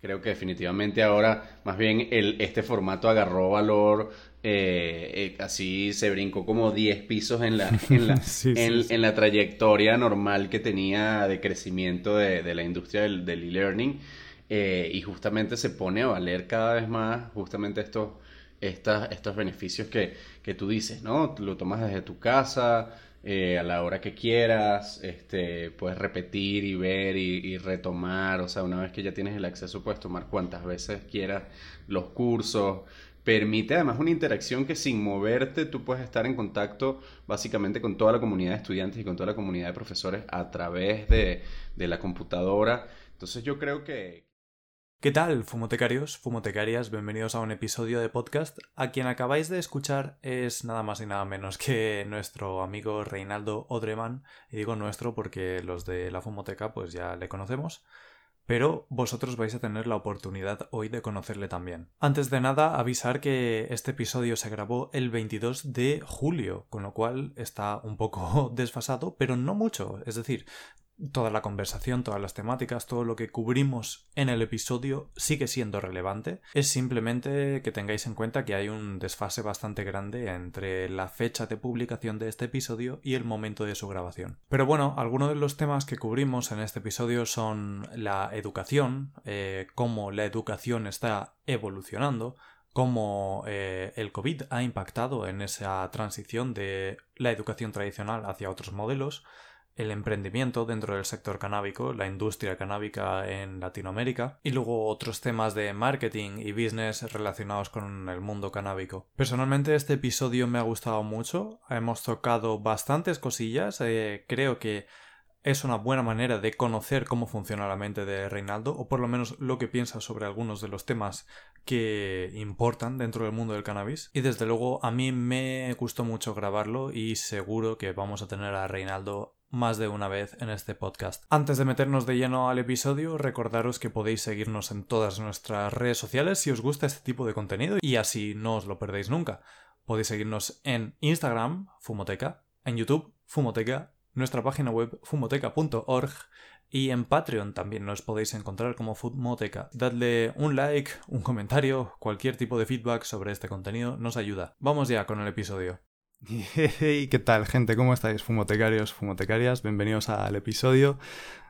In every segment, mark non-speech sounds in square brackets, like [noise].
creo que definitivamente ahora más bien el, este formato agarró valor, eh, eh, así se brincó como 10 pisos en la, en la, [laughs] en, la trayectoria normal que tenía de crecimiento de, la industria del e-learning eh, y justamente se pone a valer cada vez más justamente estos, estas, estos beneficios que, que tú dices, ¿no? Lo tomas desde tu casa eh, a la hora que quieras, este, puedes repetir y ver y, retomar, o sea, una vez que ya tienes el acceso puedes tomar cuantas veces quieras los cursos, permite además una interacción que sin moverte tú puedes estar en contacto básicamente con toda la comunidad de estudiantes y con toda la comunidad de profesores a través de, de la computadora, entonces yo creo que, ¿Qué tal, fumotecarios, fumotecarias? Bienvenidos a un episodio de podcast. A quien acabáis de escuchar es nada más y nada menos que nuestro amigo Reinaldo Odreman. Y digo nuestro porque los de la fumoteca pues ya le conocemos. Pero vosotros vais a tener la oportunidad hoy de conocerle también. Antes de nada, avisar que este episodio se grabó el 22 de julio, con lo cual está un poco [laughs] desfasado, pero no mucho. Es decir, toda la conversación, todas las temáticas, todo lo que cubrimos en el episodio sigue siendo relevante. Es simplemente que tengáis en cuenta que hay un desfase bastante grande entre la fecha de publicación de este episodio y el momento de su grabación. Pero bueno, algunos de los temas que cubrimos en este episodio son la educación, eh, cómo la educación está evolucionando, cómo eh, el COVID ha impactado en esa transición de la educación tradicional hacia otros modelos, el emprendimiento dentro del sector canábico, la industria canábica en Latinoamérica y luego otros temas de marketing y business relacionados con el mundo canábico. Personalmente este episodio me ha gustado mucho, hemos tocado bastantes cosillas, eh, creo que es una buena manera de conocer cómo funciona la mente de Reinaldo, o por lo menos lo que piensa sobre algunos de los temas que importan dentro del mundo del cannabis. Y desde luego a mí me gustó mucho grabarlo y seguro que vamos a tener a Reinaldo más de una vez en este podcast. Antes de meternos de lleno al episodio, recordaros que podéis seguirnos en todas nuestras redes sociales si os gusta este tipo de contenido y así no os lo perdéis nunca. Podéis seguirnos en Instagram, Fumoteca, en YouTube, Fumoteca, nuestra página web fumoteca.org y en Patreon también nos podéis encontrar como Fumoteca. Dadle un like, un comentario, cualquier tipo de feedback sobre este contenido nos ayuda. Vamos ya con el episodio. [laughs] ¿Y qué tal, gente? ¿Cómo estáis, fumotecarios, fumotecarias? Bienvenidos al episodio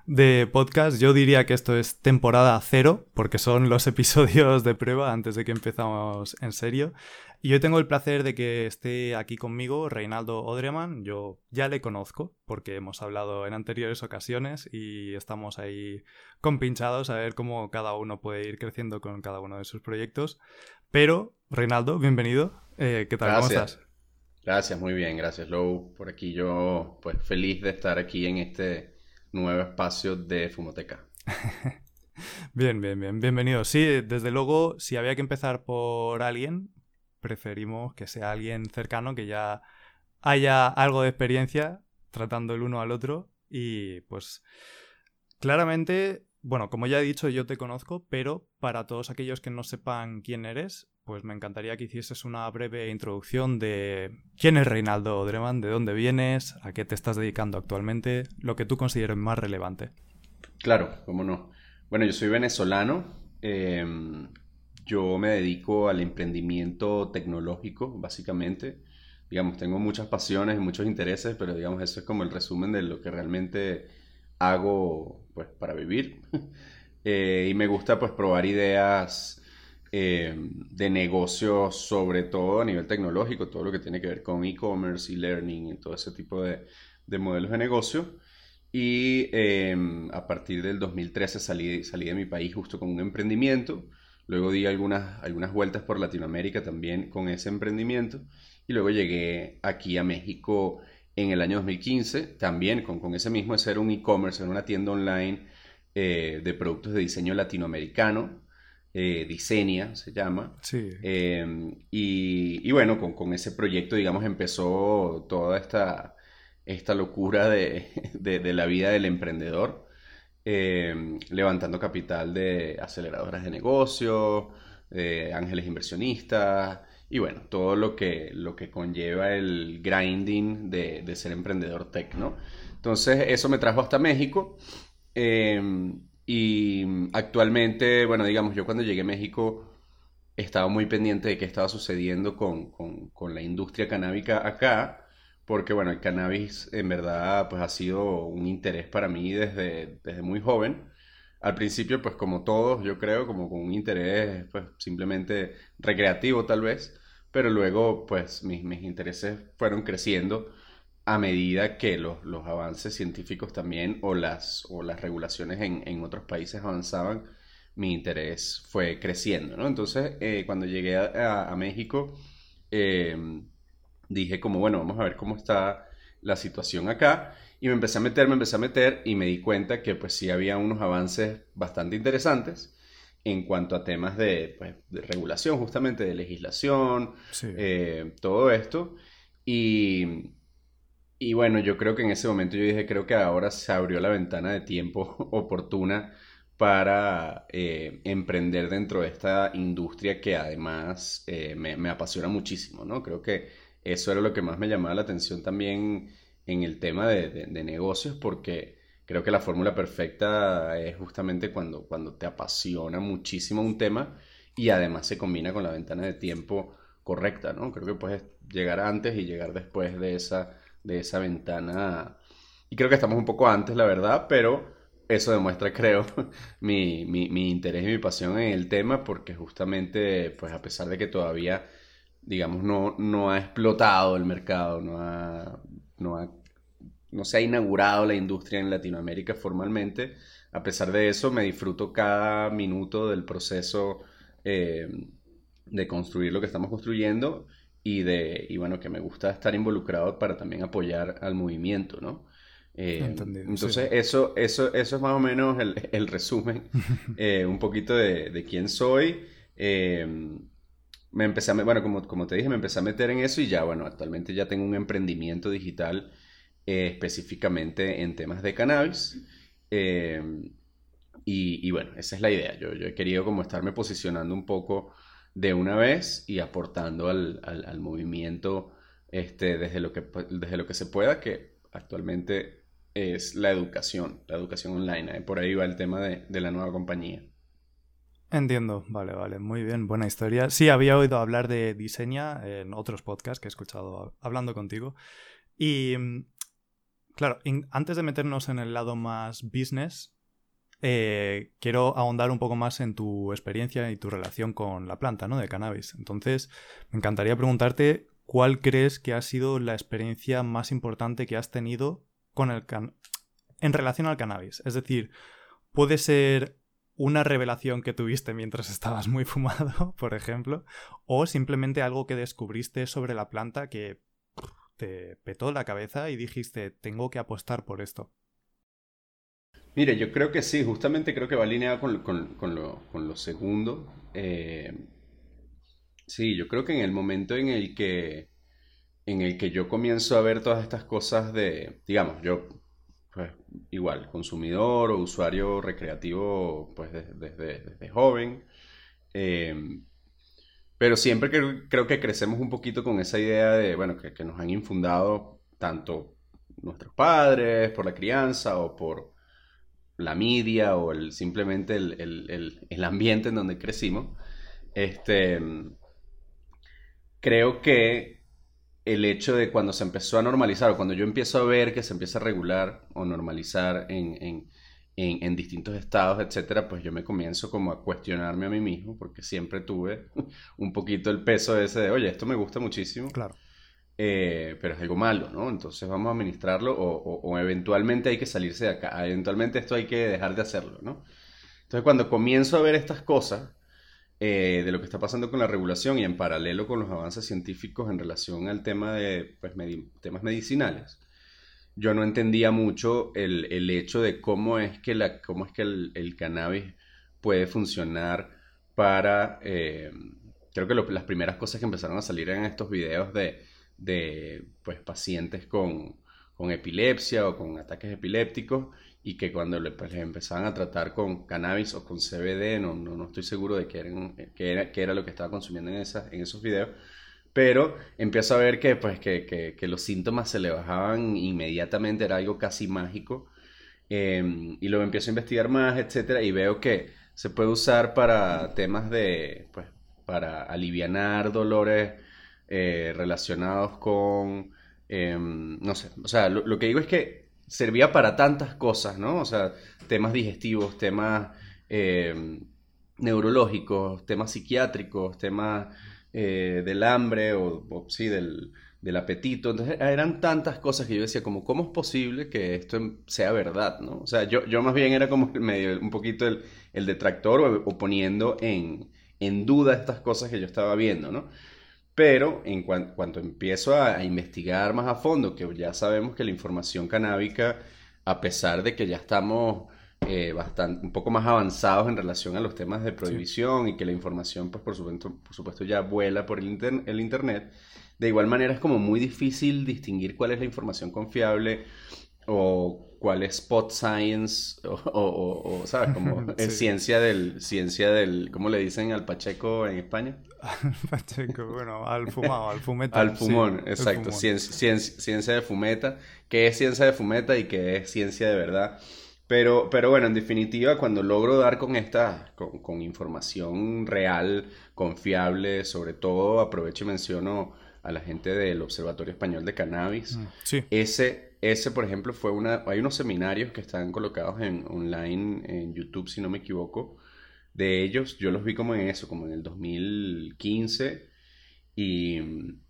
de podcast. Yo diría que esto es temporada cero, porque son los [laughs] episodios de prueba antes de que empezamos en serio. Y hoy tengo el placer de que esté aquí conmigo Reinaldo Odreman. Yo ya le conozco, porque hemos hablado en anteriores ocasiones y estamos ahí compinchados a ver cómo cada uno puede ir creciendo con cada uno de sus proyectos. Pero, Reinaldo, bienvenido. Eh, ¿Qué tal? ¿Cómo estás? Gracias, muy bien, gracias Lou. Por aquí yo, pues feliz de estar aquí en este nuevo espacio de Fumoteca. [laughs] bien, bien, bien, bienvenido. Sí, desde luego, si había que empezar por alguien, preferimos que sea alguien cercano, que ya haya algo de experiencia tratando el uno al otro y pues claramente, bueno, como ya he dicho, yo te conozco, pero para todos aquellos que no sepan quién eres, pues me encantaría que hicieses una breve introducción de quién es Reinaldo Dreman, de dónde vienes, a qué te estás dedicando actualmente, lo que tú consideres más relevante. Claro, cómo no. Bueno, yo soy venezolano. Em, yo me dedico al emprendimiento tecnológico, básicamente. Digamos, tengo muchas pasiones y muchos intereses, pero digamos, eso es como el resumen de lo que realmente hago pues, para vivir. [laughs] Eh, y me gusta pues probar ideas eh, de negocios, sobre todo a nivel tecnológico, todo lo que tiene que ver con e-commerce, e-learning y todo ese tipo de, modelos de negocio. Y em, a partir del 2013 salí, salí de mi país justo con un emprendimiento. Luego di algunas, algunas vueltas por Latinoamérica también con ese emprendimiento. Y luego llegué aquí a México en el año 2015, también con, con ese mismo de ser un e-commerce, en una tienda online eh, de productos de diseño latinoamericano eh, Diseña, se llama. Sí. Em, y, bueno, con, ese proyecto, digamos, empezó toda esta, esta locura [laughs] de, la vida del emprendedor, em, levantando capital de aceleradoras de negocio, ángeles inversionistas, y bueno, todo lo que, lo que conlleva el grinding de, de ser emprendedor tech, ¿no? Entonces, eso me trajo hasta México. Y actualmente, bueno, digamos, yo cuando llegué a México estaba muy pendiente de qué estaba sucediendo con, con la industria canábica acá porque bueno, el cannabis en verdad pues ha sido un interés para mí desde, desde muy joven. Al principio pues como todos yo creo, como con un interés pues simplemente recreativo tal vez, pero luego pues mis, mis intereses fueron creciendo a medida que los, los, avances científicos también o las, o las regulaciones en, en otros países avanzaban, mi interés fue creciendo, ¿no? Entonces eh, cuando llegué a, a México, eh, dije como, bueno, vamos a ver cómo está la situación acá. Y me empecé a meter, me empecé a meter y me di cuenta que pues sí había unos avances bastante interesantes en cuanto a temas de, pues, regulación, justamente de legislación, eh, todo esto. Y, y bueno, yo creo que en ese momento yo dije, creo que ahora se abrió la ventana de tiempo [laughs] oportuna para eh, emprender dentro de esta industria que además eh, me, apasiona muchísimo, ¿no? Creo que eso era lo que más me llamaba la atención también en el tema de, negocios, porque creo que la fórmula perfecta es justamente cuando, cuando te apasiona muchísimo un tema y además se combina con la ventana de tiempo correcta, ¿no? Creo que puedes llegar antes y llegar después de esa, de esa ventana. Y creo que estamos un poco antes, la verdad, pero eso demuestra, [laughs] creo, mi, mi, interés y mi pasión en el tema, porque justamente, pues a pesar de que todavía digamos, no, no ha explotado el mercado, no, ha, no, no se ha inaugurado la industria en Latinoamérica formalmente. A pesar de eso, me disfruto cada minuto del proceso eh, de construir lo que estamos construyendo y de y bueno que me gusta estar involucrado para también apoyar al movimiento, ¿no? Eh, entonces eso, eso, eso es más o menos el, el resumen, [laughs] eh, un poquito de, de quién soy me empecé a, bueno, como, como te dije, me empecé a meter en eso y ya, bueno, actualmente ya tengo un emprendimiento digital eh, específicamente en temas de cannabis. Eh, y, bueno, esa es la idea. Yo, yo, he querido como estarme posicionando un poco de una vez y aportando al, al, movimiento este, desde, lo que, desde lo que se pueda, que actualmente es la educación, la educación online. Por ahí va el tema de, de la nueva compañía. Entiendo, vale, vale, muy bien, buena historia. Sí, había oído hablar de Diseña en otros podcasts que he escuchado hablando contigo. Y, mm, claro, antes de meternos en el lado más business, eh, quiero ahondar un poco más en tu experiencia y tu relación con la planta, ¿no? De cannabis. Entonces, me encantaría preguntarte cuál crees que ha sido la experiencia más importante que has tenido con el en relación al cannabis. Es decir, puede ser una revelación que tuviste mientras [laughs] estabas muy fumado, por ejemplo, o simplemente algo que descubriste sobre la planta que te petó la cabeza y dijiste, tengo que apostar por esto. Mire, yo creo que sí, justamente creo que va alineado con, con, lo, segundo. Eh, sí, yo creo que en el momento en el que en el que yo comienzo a ver todas estas cosas de, digamos, yo pues igual, consumidor o usuario recreativo pues desde, joven. Em, pero siempre creo, que crecemos un poquito con esa idea de, bueno, que, nos han infundado tanto nuestros padres por la crianza o por la media o el, simplemente el, ambiente en donde crecimos. Este, creo que el hecho de cuando se empezó a normalizar o cuando yo empiezo a ver que se empieza a regular o normalizar en, distintos estados, etcétera, pues yo me comienzo como a cuestionarme a mí mismo porque siempre tuve [laughs] un poquito el peso ese de, oye, esto me gusta muchísimo. Claro. Eh, pero es algo malo, ¿no? Entonces vamos a administrarlo o, eventualmente hay que salirse de acá, eventualmente esto hay que dejar de hacerlo, ¿no? Entonces cuando comienzo a ver estas cosas, eh, de lo que está pasando con la regulación y en paralelo con los avances científicos en relación al tema de pues, temas medicinales, yo no entendía mucho el, el, hecho de cómo es que, la, cómo es que el, el cannabis puede funcionar para... Eh, creo que las primeras cosas que empezaron a salir en estos videos de, de pues, pacientes con, con epilepsia o con ataques epilépticos y que cuando pues, empezaban a tratar con cannabis o con CBD, no, no, no estoy seguro de qué, era, era, lo que estaba consumiendo en, esas, en esos videos, pero empiezo a ver que, pues, que, que, que, los síntomas se le bajaban inmediatamente, era algo casi mágico. em, y luego empiezo a investigar más, etcétera, y veo que se puede usar para temas de, pues, para aliviar dolores eh, relacionados con, em, no sé, o sea, lo, que digo es que servía para tantas cosas, ¿no? O sea, temas digestivos, temas em, neurológicos, temas psiquiátricos, temas eh, del hambre o, sí, del, apetito. Entonces eran tantas cosas que yo decía como, ¿cómo es posible que esto sea verdad? ¿no? O sea, yo, yo más bien era como medio, un poquito el, el detractor o, poniendo en, en duda estas cosas que yo estaba viendo, ¿no? Pero en cuanto empiezo a, investigar más a fondo, que ya sabemos que la información canábica, a pesar de que ya estamos eh, bastante, un poco más avanzados en relación a los temas de prohibición y que la información, pues por supuesto, por supuesto ya vuela por el, el Internet, de igual manera es como muy difícil distinguir cuál es la información confiable o cuál es spot science o, ¿sabes? Como [laughs] es ciencia del, ciencia del, ¿cómo le dicen al Pacheco en España? [laughs] Pacheco, bueno, al fumado, al fumeta. Al fumón, exacto, Ciencia, ciencia, de fumeta, qué es ciencia de fumeta y qué es ciencia de verdad. Pero, pero bueno, en definitiva, cuando logro dar con esta, con, con información real, confiable, sobre todo aprovecho y menciono a la gente del Observatorio Español de Cannabis. Mm, sí. Ese, ese, por ejemplo, fue una... Hay unos seminarios que están colocados en online en YouTube, si no me equivoco, de ellos. Yo los vi como en eso, como en el 2015. Y mm,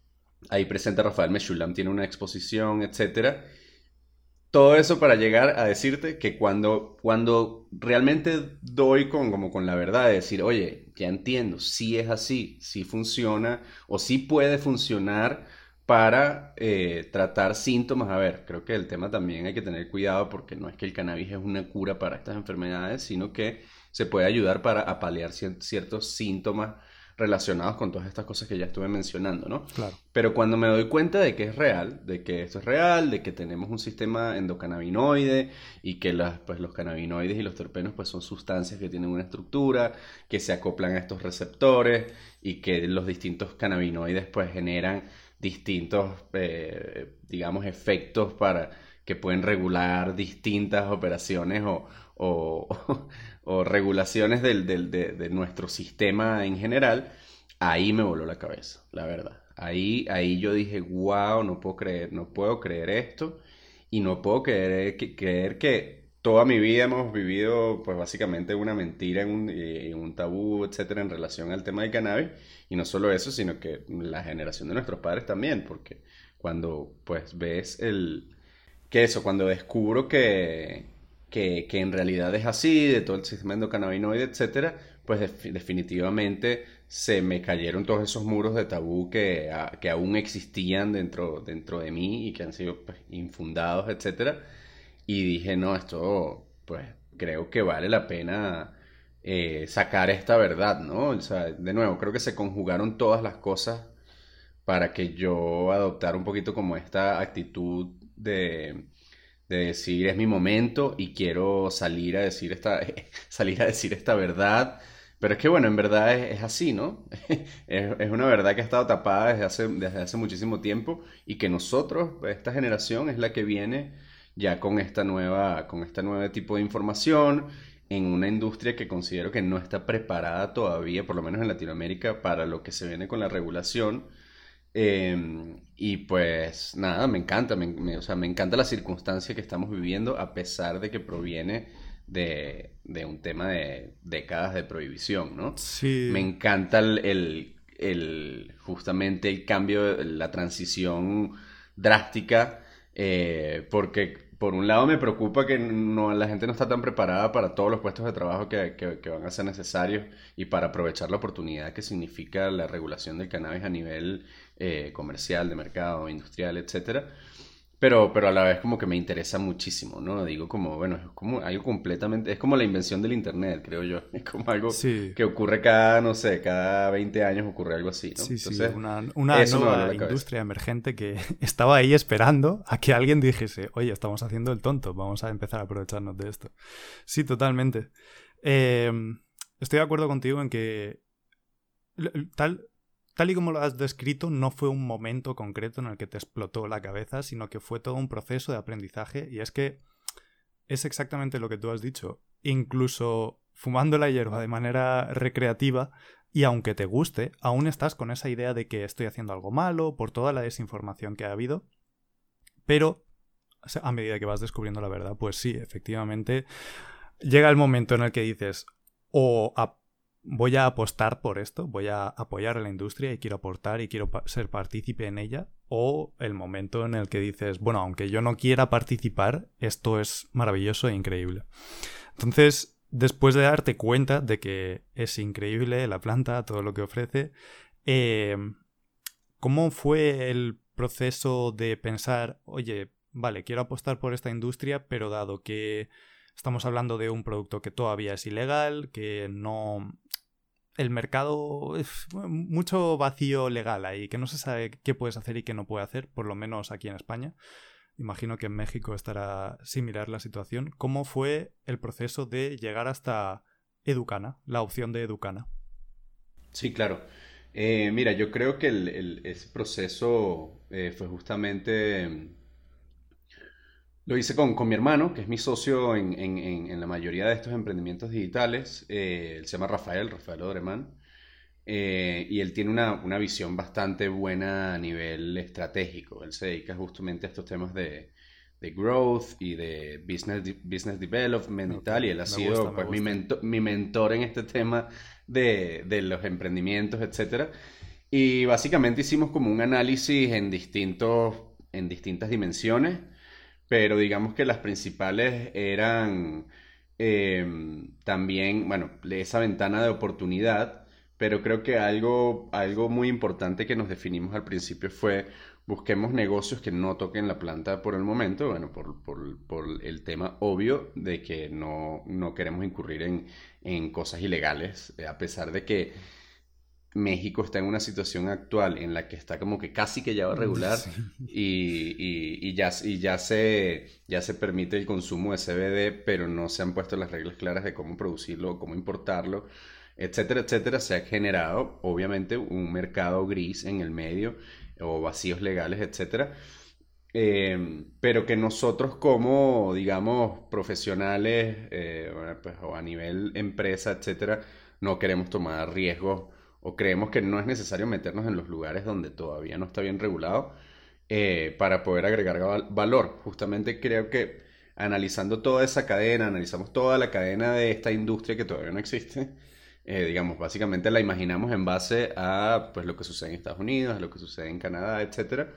ahí presenta Rafael Meshulam, tiene una exposición, etcétera. Todo eso para llegar a decirte que cuando, cuando realmente doy con, como con la verdad de decir, oye, ya entiendo, si es así, si funciona o si puede funcionar para eh, tratar síntomas. A ver, creo que el tema también hay que tener cuidado porque no es que el cannabis es una cura para estas enfermedades, sino que se puede ayudar para apalear ciertos síntomas relacionados con todas estas cosas que ya estuve mencionando, ¿no? Claro. Pero cuando me doy cuenta de que es real, de que esto es real, de que tenemos un sistema endocannabinoide y que las, pues, los cannabinoides y los terpenos pues, son sustancias que tienen una estructura, que se acoplan a estos receptores y que los distintos cannabinoides pues generan distintos, eh, digamos, efectos para que pueden regular distintas operaciones o, o, [laughs] regulaciones del, de, nuestro sistema en general, ahí me voló la cabeza, la verdad. Ahí, ahí yo dije, wow, no puedo creer, no puedo creer esto y no puedo creer que, creer que toda mi vida hemos vivido, pues básicamente una mentira, en un, en un tabú, etcétera, en relación al tema del cannabis. Y no solo eso, sino que la generación de nuestros padres también, porque cuando pues ves el, que eso, cuando descubro que, que, que, en realidad es así, de todo el sistema endocannabinoide, etcétera, pues definitivamente se me cayeron todos esos muros de tabú que, que aún existían dentro, dentro de mí y que han sido pues, infundados, etcétera. Y dije, no, esto, pues creo que vale la pena eh, sacar esta verdad, ¿no? O sea, de nuevo, creo que se conjugaron todas las cosas para que yo adoptara un poquito como esta actitud de de decir es mi momento y quiero salir a decir esta, [laughs] salir a decir esta verdad. Pero es que bueno, en verdad es, así, ¿no? [laughs] es, una verdad que ha estado tapada desde hace, desde hace muchísimo tiempo y que nosotros, esta generación, es la que viene ya con esta nueva, con este nuevo tipo de información en una industria que considero que no está preparada todavía, por lo menos en Latinoamérica, para lo que se viene con la regulación Em, y pues nada, me encanta, me, o sea, me encanta la circunstancia que estamos viviendo a pesar de que proviene de, de un tema de décadas de prohibición, ¿no? Sí. Me encanta el, el, justamente el cambio, la transición drástica, eh, porque por un lado me preocupa que no, la gente no está tan preparada para todos los puestos de trabajo que, que, van a ser necesarios y para aprovechar la oportunidad que significa la regulación del cannabis a nivel eh, comercial, de mercado, industrial, etcétera. Pero, pero a la vez como que me interesa muchísimo, ¿no? Digo como, bueno, es como algo completamente, es como la invención del Internet, creo yo. [laughs] Es como algo que ocurre cada, no sé, cada 20 años ocurre algo así, ¿no? Sí, sí, una, una nueva industria emergente que [laughs] estaba ahí esperando a que alguien dijese, oye, estamos haciendo el tonto, vamos a empezar a aprovecharnos de esto. Sí, totalmente. Eh, estoy de acuerdo contigo en que tal, Tal y como lo has descrito, no fue un momento concreto en el que te explotó la cabeza, sino que fue todo un proceso de aprendizaje. Y es que es exactamente lo que tú has dicho. Incluso fumando la hierba de manera recreativa y aunque te guste, aún estás con esa idea de que estoy haciendo algo malo por toda la desinformación que ha habido. Pero a medida que vas descubriendo la verdad, pues sí, efectivamente, llega el momento en el que dices, o voy a apostar por esto, voy a apoyar a la industria y quiero aportar y quiero ser partícipe en ella, o el momento en el que dices, bueno, aunque yo no quiera participar, esto es maravilloso e increíble. Entonces, después de darte cuenta de que es increíble la planta, todo lo que ofrece, eh, ¿cómo fue el proceso de pensar, oye, vale, quiero apostar por esta industria, pero dado que estamos hablando de un producto que todavía es ilegal, que no... El mercado es mucho vacío legal ahí, que no se sabe qué puedes hacer y qué no puede hacer, por lo menos aquí en España. Imagino que en México estará similar la situación. ¿Cómo fue el proceso de llegar hasta Educana, la opción de Educana? Sí, claro. Eh, mira, yo creo que ese proceso eh, fue justamente lo hice con, con, mi hermano, que es mi socio en, en, en, la mayoría de estos emprendimientos digitales. Eh, él se llama Rafael, Rafael Odremán. Eh, y él tiene una, una, visión bastante buena a nivel estratégico. Él se dedica justamente a estos temas de, de growth y de business, business development y tal. Y él ha sido pues, mi, mentor, mi mentor en este tema de, de los emprendimientos, etc. Y básicamente hicimos como un análisis en, distintos, en distintas dimensiones pero digamos que las principales eran em, también, bueno, esa ventana de oportunidad, pero creo que algo, algo muy importante que nos definimos al principio fue busquemos negocios que no toquen la planta por el momento, bueno, por, por, por el tema obvio de que no, no queremos incurrir en, en cosas ilegales, a pesar de que México está en una situación actual en la que está como que casi que ya va a regular y, ya, y ya, se, ya se permite el consumo de CBD, pero no se han puesto las reglas claras de cómo producirlo, cómo importarlo, etcétera, etcétera. Se ha generado, obviamente, un mercado gris en el medio o vacíos legales, etcétera. Eh, pero que nosotros como, digamos, profesionales eh, pues, o a nivel empresa, etcétera, no queremos tomar riesgos o creemos que no es necesario meternos en los lugares donde todavía no está bien regulado eh, para poder agregar valor. Justamente creo que analizando toda esa cadena, analizamos toda la cadena de esta industria que todavía no existe, eh, digamos, básicamente la imaginamos en base a pues, lo que sucede en Estados Unidos, lo que sucede en Canadá, etc.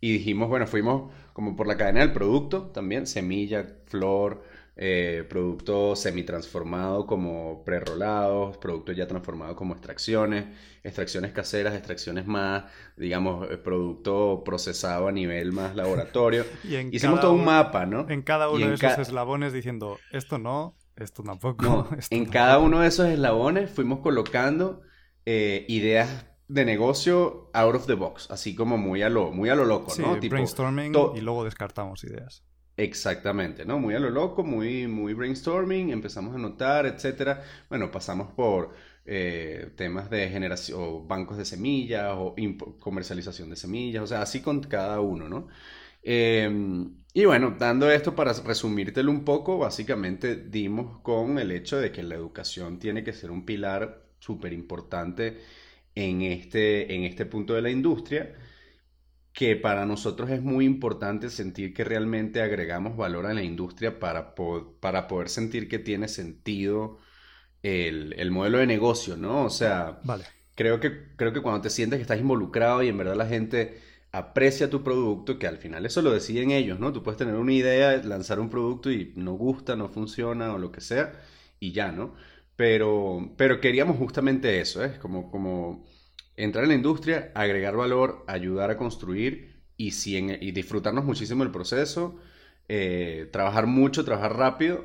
Y dijimos, bueno, fuimos como por la cadena del producto también, semilla, flor, eh, producto semi-transformado como prerolados, producto ya transformado como extracciones, extracciones caseras, extracciones más, digamos, eh, producto procesado a nivel más laboratorio. [laughs] y Hicimos todo un mapa, ¿no? En cada uno de esos eslabones diciendo, esto no, esto tampoco. [laughs] en cada uno de esos eslabones fuimos colocando eh, ideas de negocio out of the box, así como muy a lo, muy a lo loco, ¿no? Tipo, brainstorming y luego descartamos ideas. Exactamente, ¿no? Muy a lo loco, muy, muy brainstorming, empezamos a notar, etcétera. Bueno, pasamos por eh, temas de generación, o bancos de semillas, o comercialización de semillas, o sea, así con cada uno, ¿no? Em, y bueno, dando esto para resumírtelo un poco, básicamente dimos con el hecho de que la educación tiene que ser un pilar súper importante en este, en este punto de la industria que para nosotros es muy importante sentir que realmente agregamos valor a la industria para, para poder sentir que tiene sentido el, modelo de negocio, ¿no? O sea, vale. creo, que, creo que cuando te sientes que estás involucrado y en verdad la gente aprecia tu producto, que al final eso lo deciden ellos, ¿no? Tú puedes tener una idea, lanzar un producto y no gusta, no funciona o lo que sea, y ya, ¿no? Pero, pero queríamos justamente eso, ¿eh? Como, como entrar en la industria, agregar valor, ayudar a construir y, si y disfrutarnos muchísimo el proceso, eh, trabajar mucho, trabajar rápido,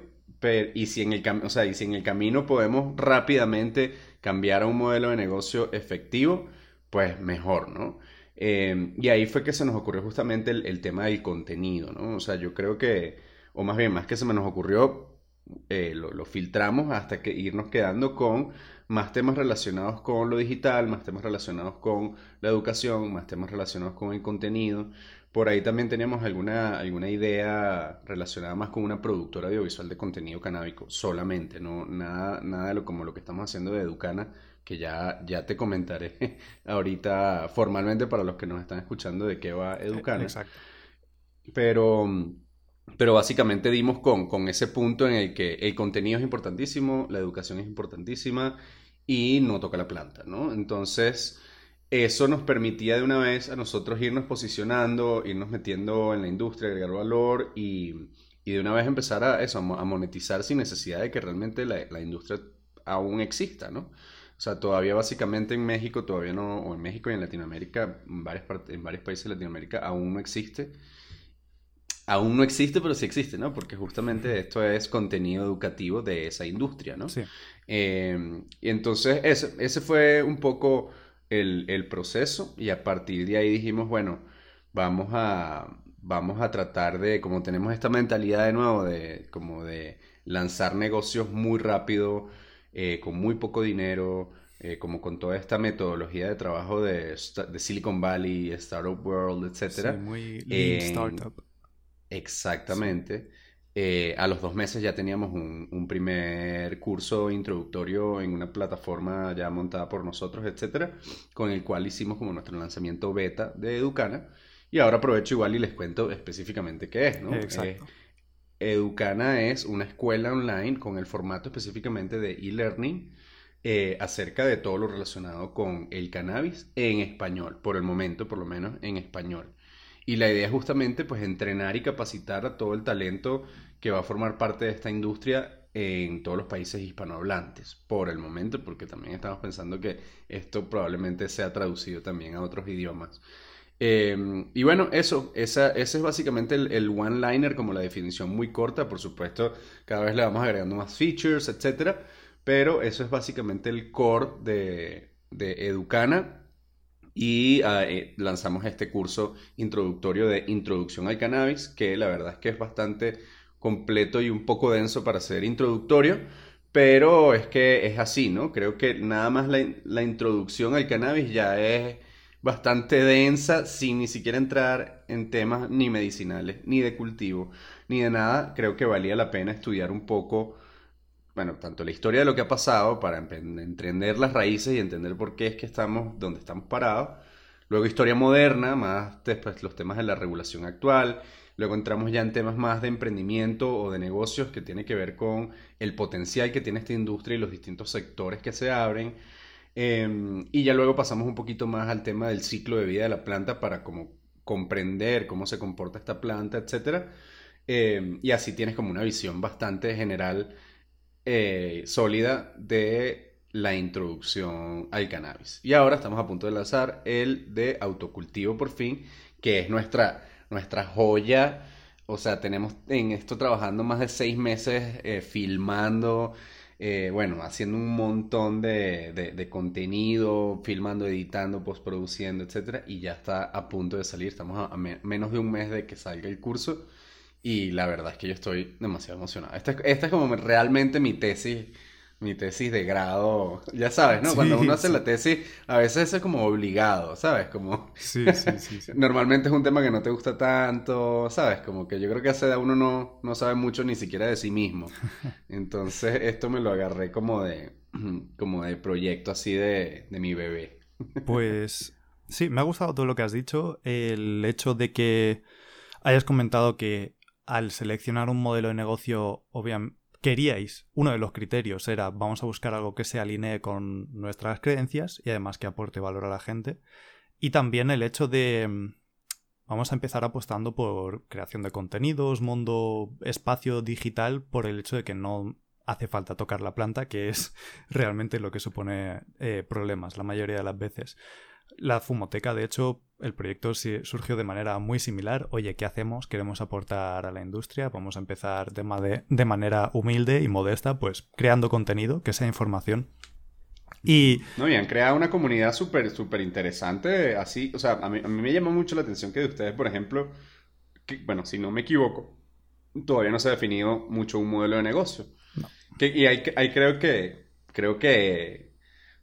y, si en el o sea, y si en el camino podemos rápidamente cambiar a un modelo de negocio efectivo, pues mejor, ¿no? Eh, y ahí fue que se nos ocurrió justamente el, el, tema del contenido, ¿no? O sea, yo creo que, o más bien, más que se me nos ocurrió, eh, lo, filtramos hasta que irnos quedando con más temas relacionados con lo digital, más temas relacionados con la educación, más temas relacionados con el contenido. Por ahí también teníamos alguna, alguna idea relacionada más con una productora audiovisual de contenido canábico, solamente, no nada, nada de lo como lo que estamos haciendo de Educana, que ya, ya te comentaré [laughs] ahorita formalmente para los que nos están escuchando de qué va Educana. Exacto. Pero pero básicamente dimos con, con ese punto en el que el contenido es importantísimo, la educación es importantísima y no toca la planta, ¿no? Entonces, eso nos permitía de una vez a nosotros irnos posicionando, irnos metiendo en la industria, agregar valor y, y de una vez empezar a eso, a monetizar sin necesidad de que realmente la, la industria aún exista, ¿no? O sea, todavía básicamente en México, todavía no, o en México y en Latinoamérica, en, en varios países de Latinoamérica aún no existe aún no existe, pero sí existe, ¿no? Porque justamente esto es contenido educativo de esa industria, ¿no? Sí. Eh, y entonces ese, ese, fue un poco el, el, proceso y a partir de ahí dijimos, bueno, vamos a, vamos a tratar de, como tenemos esta mentalidad de nuevo, de como de lanzar negocios muy rápido, eh, con muy poco dinero, eh, como con toda esta metodología de trabajo de, de Silicon Valley, Startup World, etc. Sí, muy lean startup. Exactamente. Eh, a los dos meses ya teníamos un, primer curso introductorio en una plataforma ya montada por nosotros, etcétera, con el cual hicimos como nuestro lanzamiento beta de Educana. Y ahora aprovecho igual y les cuento específicamente qué es, ¿no? Exacto. Eh, Educana es una escuela online con el formato específicamente de e-learning eh, acerca de todo lo relacionado con el cannabis en español, por el momento, por lo menos en español. Y la idea es justamente pues entrenar y capacitar a todo el talento que va a formar parte de esta industria en todos los países hispanohablantes por el momento, porque también estamos pensando que esto probablemente sea traducido también a otros idiomas. Em, y bueno, eso, esa, ese es básicamente el, one-liner como la definición muy corta, por supuesto, cada vez le vamos agregando más features, etc. Pero eso es básicamente el core de, de Educana y ah, eh, lanzamos este curso introductorio de introducción al cannabis, que la verdad es que es bastante completo y un poco denso para ser introductorio, pero es que es así, ¿no? Creo que nada más la, la introducción al cannabis ya es bastante densa sin ni siquiera entrar en temas ni medicinales, ni de cultivo, ni de nada. Creo que valía la pena estudiar un poco bueno, tanto la historia de lo que ha pasado para entender las raíces y entender por qué es que estamos donde estamos parados. Luego historia moderna, más después los temas de la regulación actual. Luego entramos ya en temas más de emprendimiento o de negocios que tiene que ver con el potencial que tiene esta industria y los distintos sectores que se abren. Em, y ya luego pasamos un poquito más al tema del ciclo de vida de la planta para como comprender cómo se comporta esta planta, etc. Em, y así tienes como una visión bastante general eh, sólida de la introducción al cannabis. Y ahora estamos a punto de lanzar el de autocultivo por fin, que es nuestra, nuestra joya. O sea, tenemos en esto trabajando más de seis meses eh, filmando, eh, bueno, haciendo un montón de, de, contenido, filmando, editando, postproduciendo, etcétera, y ya está a punto de salir. Estamos a menos de un mes de que salga el curso. Y la verdad es que yo estoy demasiado emocionado. Esta, esta es como realmente mi tesis, mi tesis de grado. Ya sabes, ¿no? Cuando uno hace la tesis, a veces es como obligado, ¿sabes? Como... Sí, sí, sí, [laughs] Normalmente es un tema que no te gusta tanto, ¿sabes? Como que yo creo que edad uno no, no sabe mucho ni siquiera de sí mismo. [laughs] Entonces esto me lo agarré como de, [clears throat] como de proyecto así de, de mi bebé. [laughs] Pues sí, me ha gustado todo lo que has dicho. El hecho de que hayas comentado que al seleccionar un modelo de negocio, obviamente, queríais, uno de los criterios era vamos a buscar algo que se alinee con nuestras creencias y además que aporte valor a la gente. Y también el hecho de mm, vamos a empezar apostando por creación de contenidos, mundo, espacio digital, por el hecho de que no hace falta tocar la planta, que es [laughs] realmente lo que supone eh, problemas la mayoría de las veces. La Fumoteca, de hecho, el proyecto surgió de manera muy similar. Oye, ¿qué hacemos? Queremos aportar a la industria. Vamos a empezar de, de manera humilde y modesta, pues creando contenido, que sea información. Y... No, y han creado una comunidad súper, súper interesante, así, o sea, a mí, me llama mucho la atención que de ustedes, por ejemplo, bueno, si no me equivoco, todavía no se ha definido mucho un modelo de negocio. y ahí, creo que, creo que,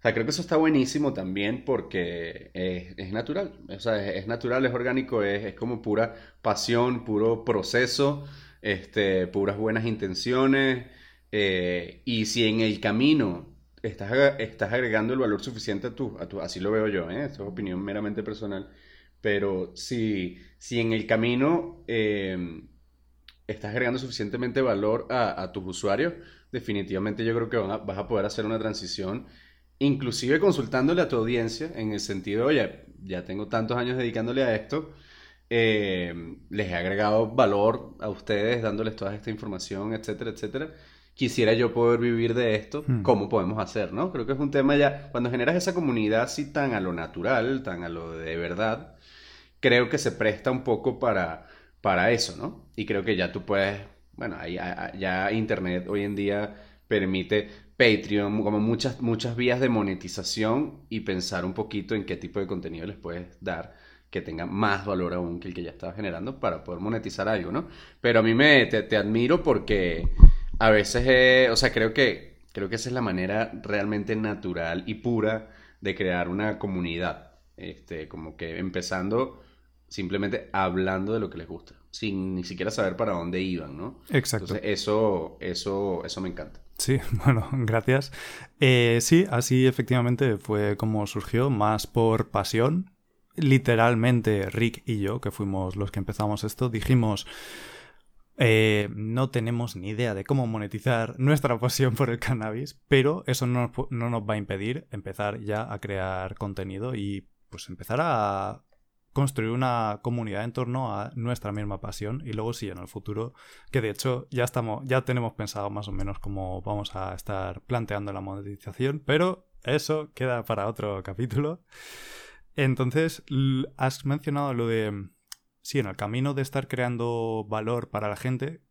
o sea, creo que eso está buenísimo también porque es, natural, o sea, es, natural, es orgánico, es, como pura pasión, puro proceso, este, puras buenas intenciones, eh, y si en el camino estás, estás agregando el valor suficiente a tu, a tu, así lo veo yo, ¿eh? esto es opinión meramente personal, pero si, si en el camino eh, estás agregando suficientemente valor a, tus usuarios, definitivamente yo creo que vas a poder hacer una transición, inclusive consultándole a tu audiencia en el sentido, oye, ya tengo tantos años dedicándole a esto, eh, les he agregado valor a ustedes, dándoles toda esta información, etcétera, etcétera quisiera yo poder vivir de esto, hmm. ¿cómo podemos hacer, no? Creo que es un tema ya, cuando generas esa comunidad así tan a lo natural, tan a lo de verdad, creo que se presta un poco para, para eso, ¿no? Y creo que ya tú puedes, bueno, ya, ya Internet hoy en día permite Patreon, como muchas, muchas vías de monetización y pensar un poquito en qué tipo de contenido les puedes dar que tenga más valor aún que el que ya estaba generando para poder monetizar algo, ¿no? Pero a mí me, te admiro porque a veces, o sea, creo que, creo que esa es la manera realmente natural y pura de crear una comunidad. Este, como que empezando simplemente hablando de lo que les gusta, sin ni siquiera saber para dónde iban, ¿no? Exacto. Entonces, eso, eso, eso me encanta. Sí, [laughs] bueno, gracias. Eh, sí, así efectivamente fue como surgió, más por pasión. Literalmente, Rick y yo, que fuimos los que empezamos esto, dijimos, eh, no tenemos ni idea de cómo monetizar [laughs] nuestra pasión por el cannabis, pero eso no, nos va a impedir empezar ya a crear contenido y pues empezar a construir una comunidad en torno a nuestra misma pasión y luego sí en el futuro que de hecho ya estamos ya tenemos pensado más o menos cómo vamos a estar planteando la monetización pero eso queda para otro capítulo. Entonces has mencionado lo de sí, en el camino de estar creando valor para la gente,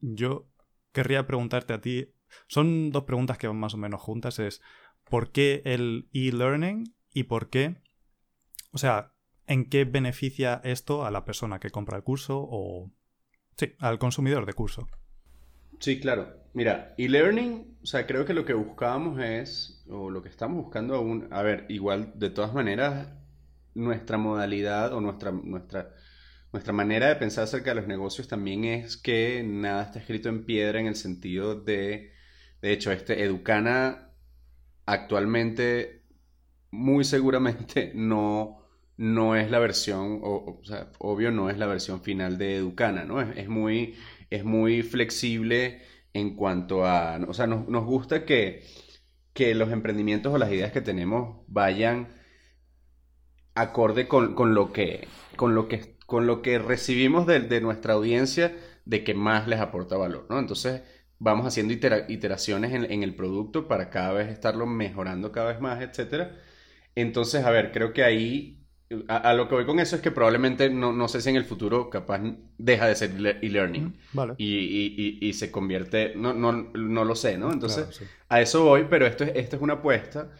yo querría preguntarte a ti, son dos preguntas que van más o menos juntas, es ¿por qué el e-learning y por qué, o sea, en qué beneficia esto a la persona que compra el curso o, sí, al consumidor de curso? Sí, claro. Mira, e-learning, o sea, creo que lo que buscábamos es, o lo que estamos buscando aún, a ver, igual, de todas maneras, nuestra modalidad o nuestra, nuestra nuestra manera de pensar acerca de los negocios también es que nada está escrito en piedra en el sentido de, de hecho, este Educana actualmente muy seguramente [laughs] no, no es la versión, o, obvio no es la versión final de Educana, ¿no? Es, muy, es muy flexible en cuanto a, o sea, nos, nos gusta que, que los emprendimientos o las ideas que tenemos vayan acorde con, con lo que, con lo que con lo que recibimos de, nuestra audiencia de que más les aporta valor, ¿no? Entonces vamos haciendo iteraciones en, el producto para cada vez estarlo mejorando cada vez más, etcétera. Entonces, a ver, creo que ahí, a, lo que voy con eso es que probablemente, no, sé si en el futuro capaz deja de ser e-learning vale. y, se convierte, no, no, no lo sé, ¿no? Entonces, a eso voy, pero esto es, esto es una apuesta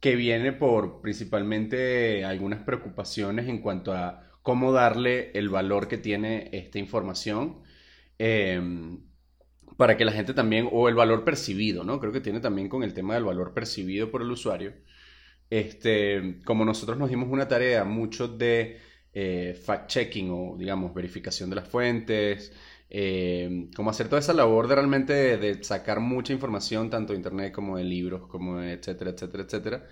que viene por principalmente algunas preocupaciones en cuanto a cómo darle el valor que tiene esta información em, para que la gente también, o el valor percibido, ¿no? Creo que tiene también con el tema del valor percibido por el usuario. Este, como nosotros nos dimos una tarea mucho de eh, fact-checking o, digamos, verificación de las fuentes, em, como hacer toda esa labor de realmente de, sacar mucha información, tanto de internet como de libros, como etcétera, etcétera, etcétera.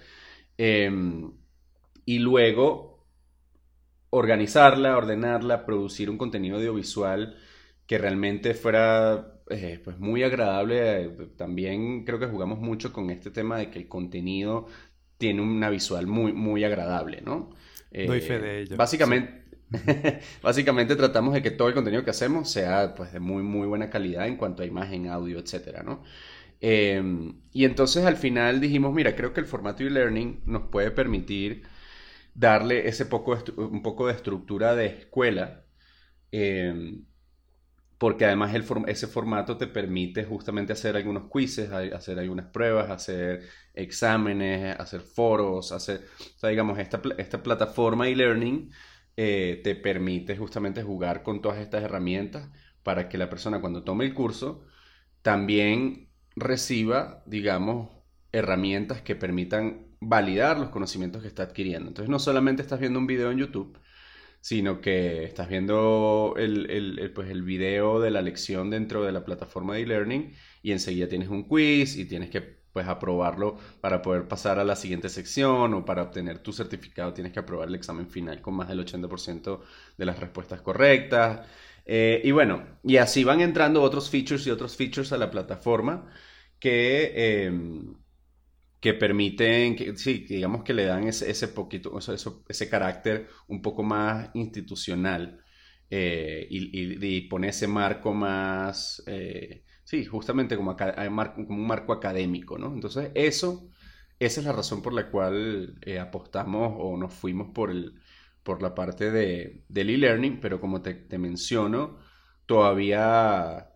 Em, y luego organizarla, ordenarla, producir un contenido audiovisual que realmente fuera eh, pues muy agradable. También creo que jugamos mucho con este tema de que el contenido tiene una visual muy, muy agradable, ¿no? Doy fe de ello. Básicamente, [laughs] básicamente tratamos de que todo el contenido que hacemos sea pues de muy, muy buena calidad en cuanto a imagen, audio, etcétera, ¿no? Em, y entonces al final dijimos, mira, creo que el formato e-learning nos puede permitir darle ese poco, un poco de estructura de escuela, em, porque además ese formato te permite justamente hacer algunos quizzes, hacer algunas pruebas, hacer exámenes, hacer foros, hacer, o sea, digamos, esta, esta plataforma e-learning eh, te permite justamente jugar con todas estas herramientas para que la persona cuando tome el curso también reciba, digamos, herramientas que permitan validar los conocimientos que está adquiriendo. Entonces no solamente estás viendo un video en YouTube, sino que estás viendo el, el, pues el video de la lección dentro de la plataforma de e-learning y enseguida tienes un quiz y tienes que pues aprobarlo para poder pasar a la siguiente sección o para obtener tu certificado tienes que aprobar el examen final con más del 80% de las respuestas correctas. Eh, y bueno, y así van entrando otros features y otros features a la plataforma que, em, que permiten, que, sí, digamos que le dan ese, ese poquito, ese carácter un poco más institucional eh, y, y, pone ese marco más, eh, sí, justamente como, como, un marco académico, ¿no? Entonces, eso, esa es la razón por la cual eh, apostamos o nos fuimos por, el, por la parte de, del e-learning, pero como te, te menciono, todavía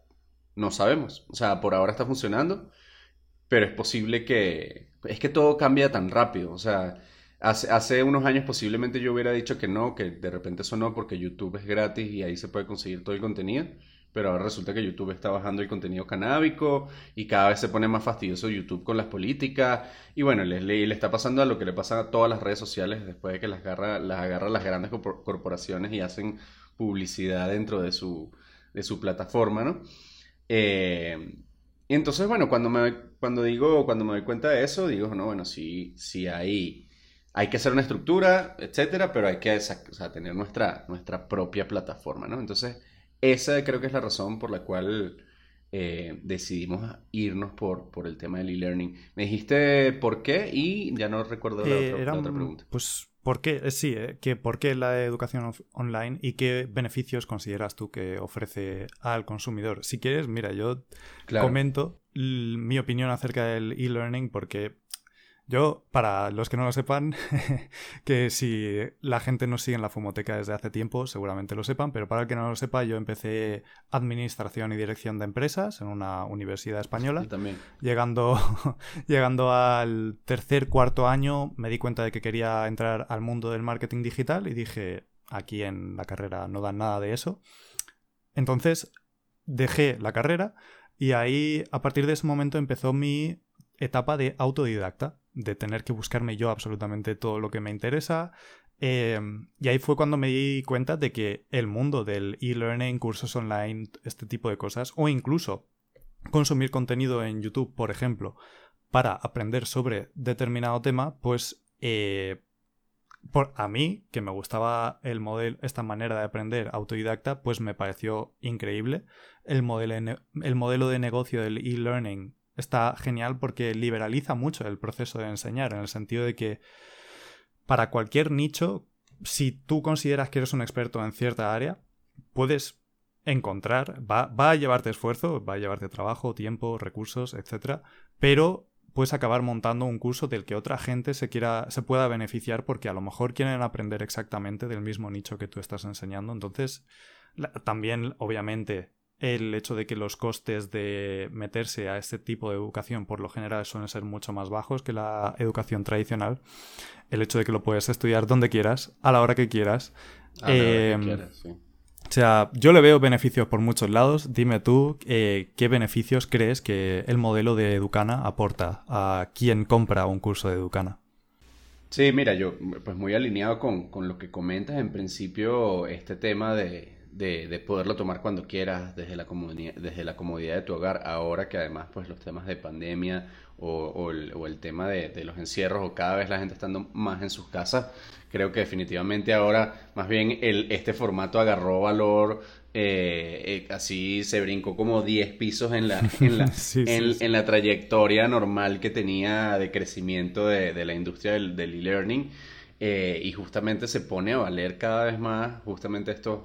no sabemos. O sea, por ahora está funcionando, pero es posible que, es que todo cambia tan rápido. O sea, hace, hace unos años posiblemente yo hubiera dicho que no, que de repente eso no, porque YouTube es gratis y ahí se puede conseguir todo el contenido. Pero ahora resulta que YouTube está bajando el contenido canábico y cada vez se pone más fastidioso YouTube con las políticas. Y bueno, le, le, está pasando a lo que le pasa a todas las redes sociales después de que las agarra las, agarra las grandes corporaciones y hacen publicidad dentro de su, de su plataforma, ¿no? Eh, y entonces, bueno, cuando me, cuando digo, cuando me doy cuenta de eso, digo, no, bueno, sí, sí hay, hay que hacer una estructura, etcétera, pero hay que tener nuestra, nuestra propia plataforma, ¿no? Entonces, esa creo que es la razón por la cual eh, decidimos irnos por, por el tema del e-learning. Me dijiste por qué y ya no recuerdo la, eh, otra, otra, pregunta. Pues ¿Por qué? Eh, sí, que ¿por qué la educación online y qué beneficios consideras tú que ofrece al consumidor? Si quieres, mira, yo comento mi opinión acerca del e-learning porque yo, para los que no lo sepan, [laughs] que si la gente nos sigue en la Fumoteca desde hace tiempo, seguramente lo sepan, pero para el que no lo sepa, yo empecé administración y dirección de empresas en una universidad española. también. Llegando, [laughs] llegando al tercer, cuarto año, me di cuenta de que quería entrar al mundo del marketing digital y dije, aquí en la carrera no dan nada de eso. Entonces, dejé la carrera y ahí, a partir de ese momento, empezó mi etapa de autodidacta de tener que buscarme yo absolutamente todo lo que me interesa. Em, y ahí fue cuando me di cuenta de que el mundo del e-learning, cursos online, este tipo de cosas, o incluso consumir contenido en YouTube, por ejemplo, para aprender sobre determinado tema, pues eh, por, a mí, que me gustaba el modelo, esta manera de aprender autodidacta, pues me pareció increíble. El modelo, el modelo de negocio del e-learning está genial porque liberaliza mucho el proceso de enseñar, en el sentido de que para cualquier nicho, si tú consideras que eres un experto en cierta área, puedes encontrar, va, va a llevarte esfuerzo, va a llevarte trabajo, tiempo, recursos, etc. Pero puedes acabar montando un curso del que otra gente se quiera se pueda beneficiar porque a lo mejor quieren aprender exactamente del mismo nicho que tú estás enseñando entonces también obviamente el hecho de que los costes de meterse a este tipo de educación por lo general suelen ser mucho más bajos que la educación tradicional. El hecho de que lo puedes estudiar donde quieras, a la hora que quieras. que em, quieras sí. O sea, yo le veo beneficios por muchos lados. Dime tú eh, qué beneficios crees que el modelo de Educana aporta a quien compra un curso de Educana. Sí, mira, yo pues muy alineado con, con lo que comentas, en principio este tema de, de, poderlo tomar cuando quieras desde la, desde la comodidad de tu hogar, ahora que además pues los temas de pandemia o, el, tema de, los encierros o cada vez la gente estando más en sus casas, creo que definitivamente ahora más bien el, este formato agarró valor, eh, eh, así se brincó como 10 pisos en la, en la, [laughs] en, la trayectoria normal que tenía de crecimiento de, la industria del e-learning. Eh, y justamente se pone a valer cada vez más justamente estos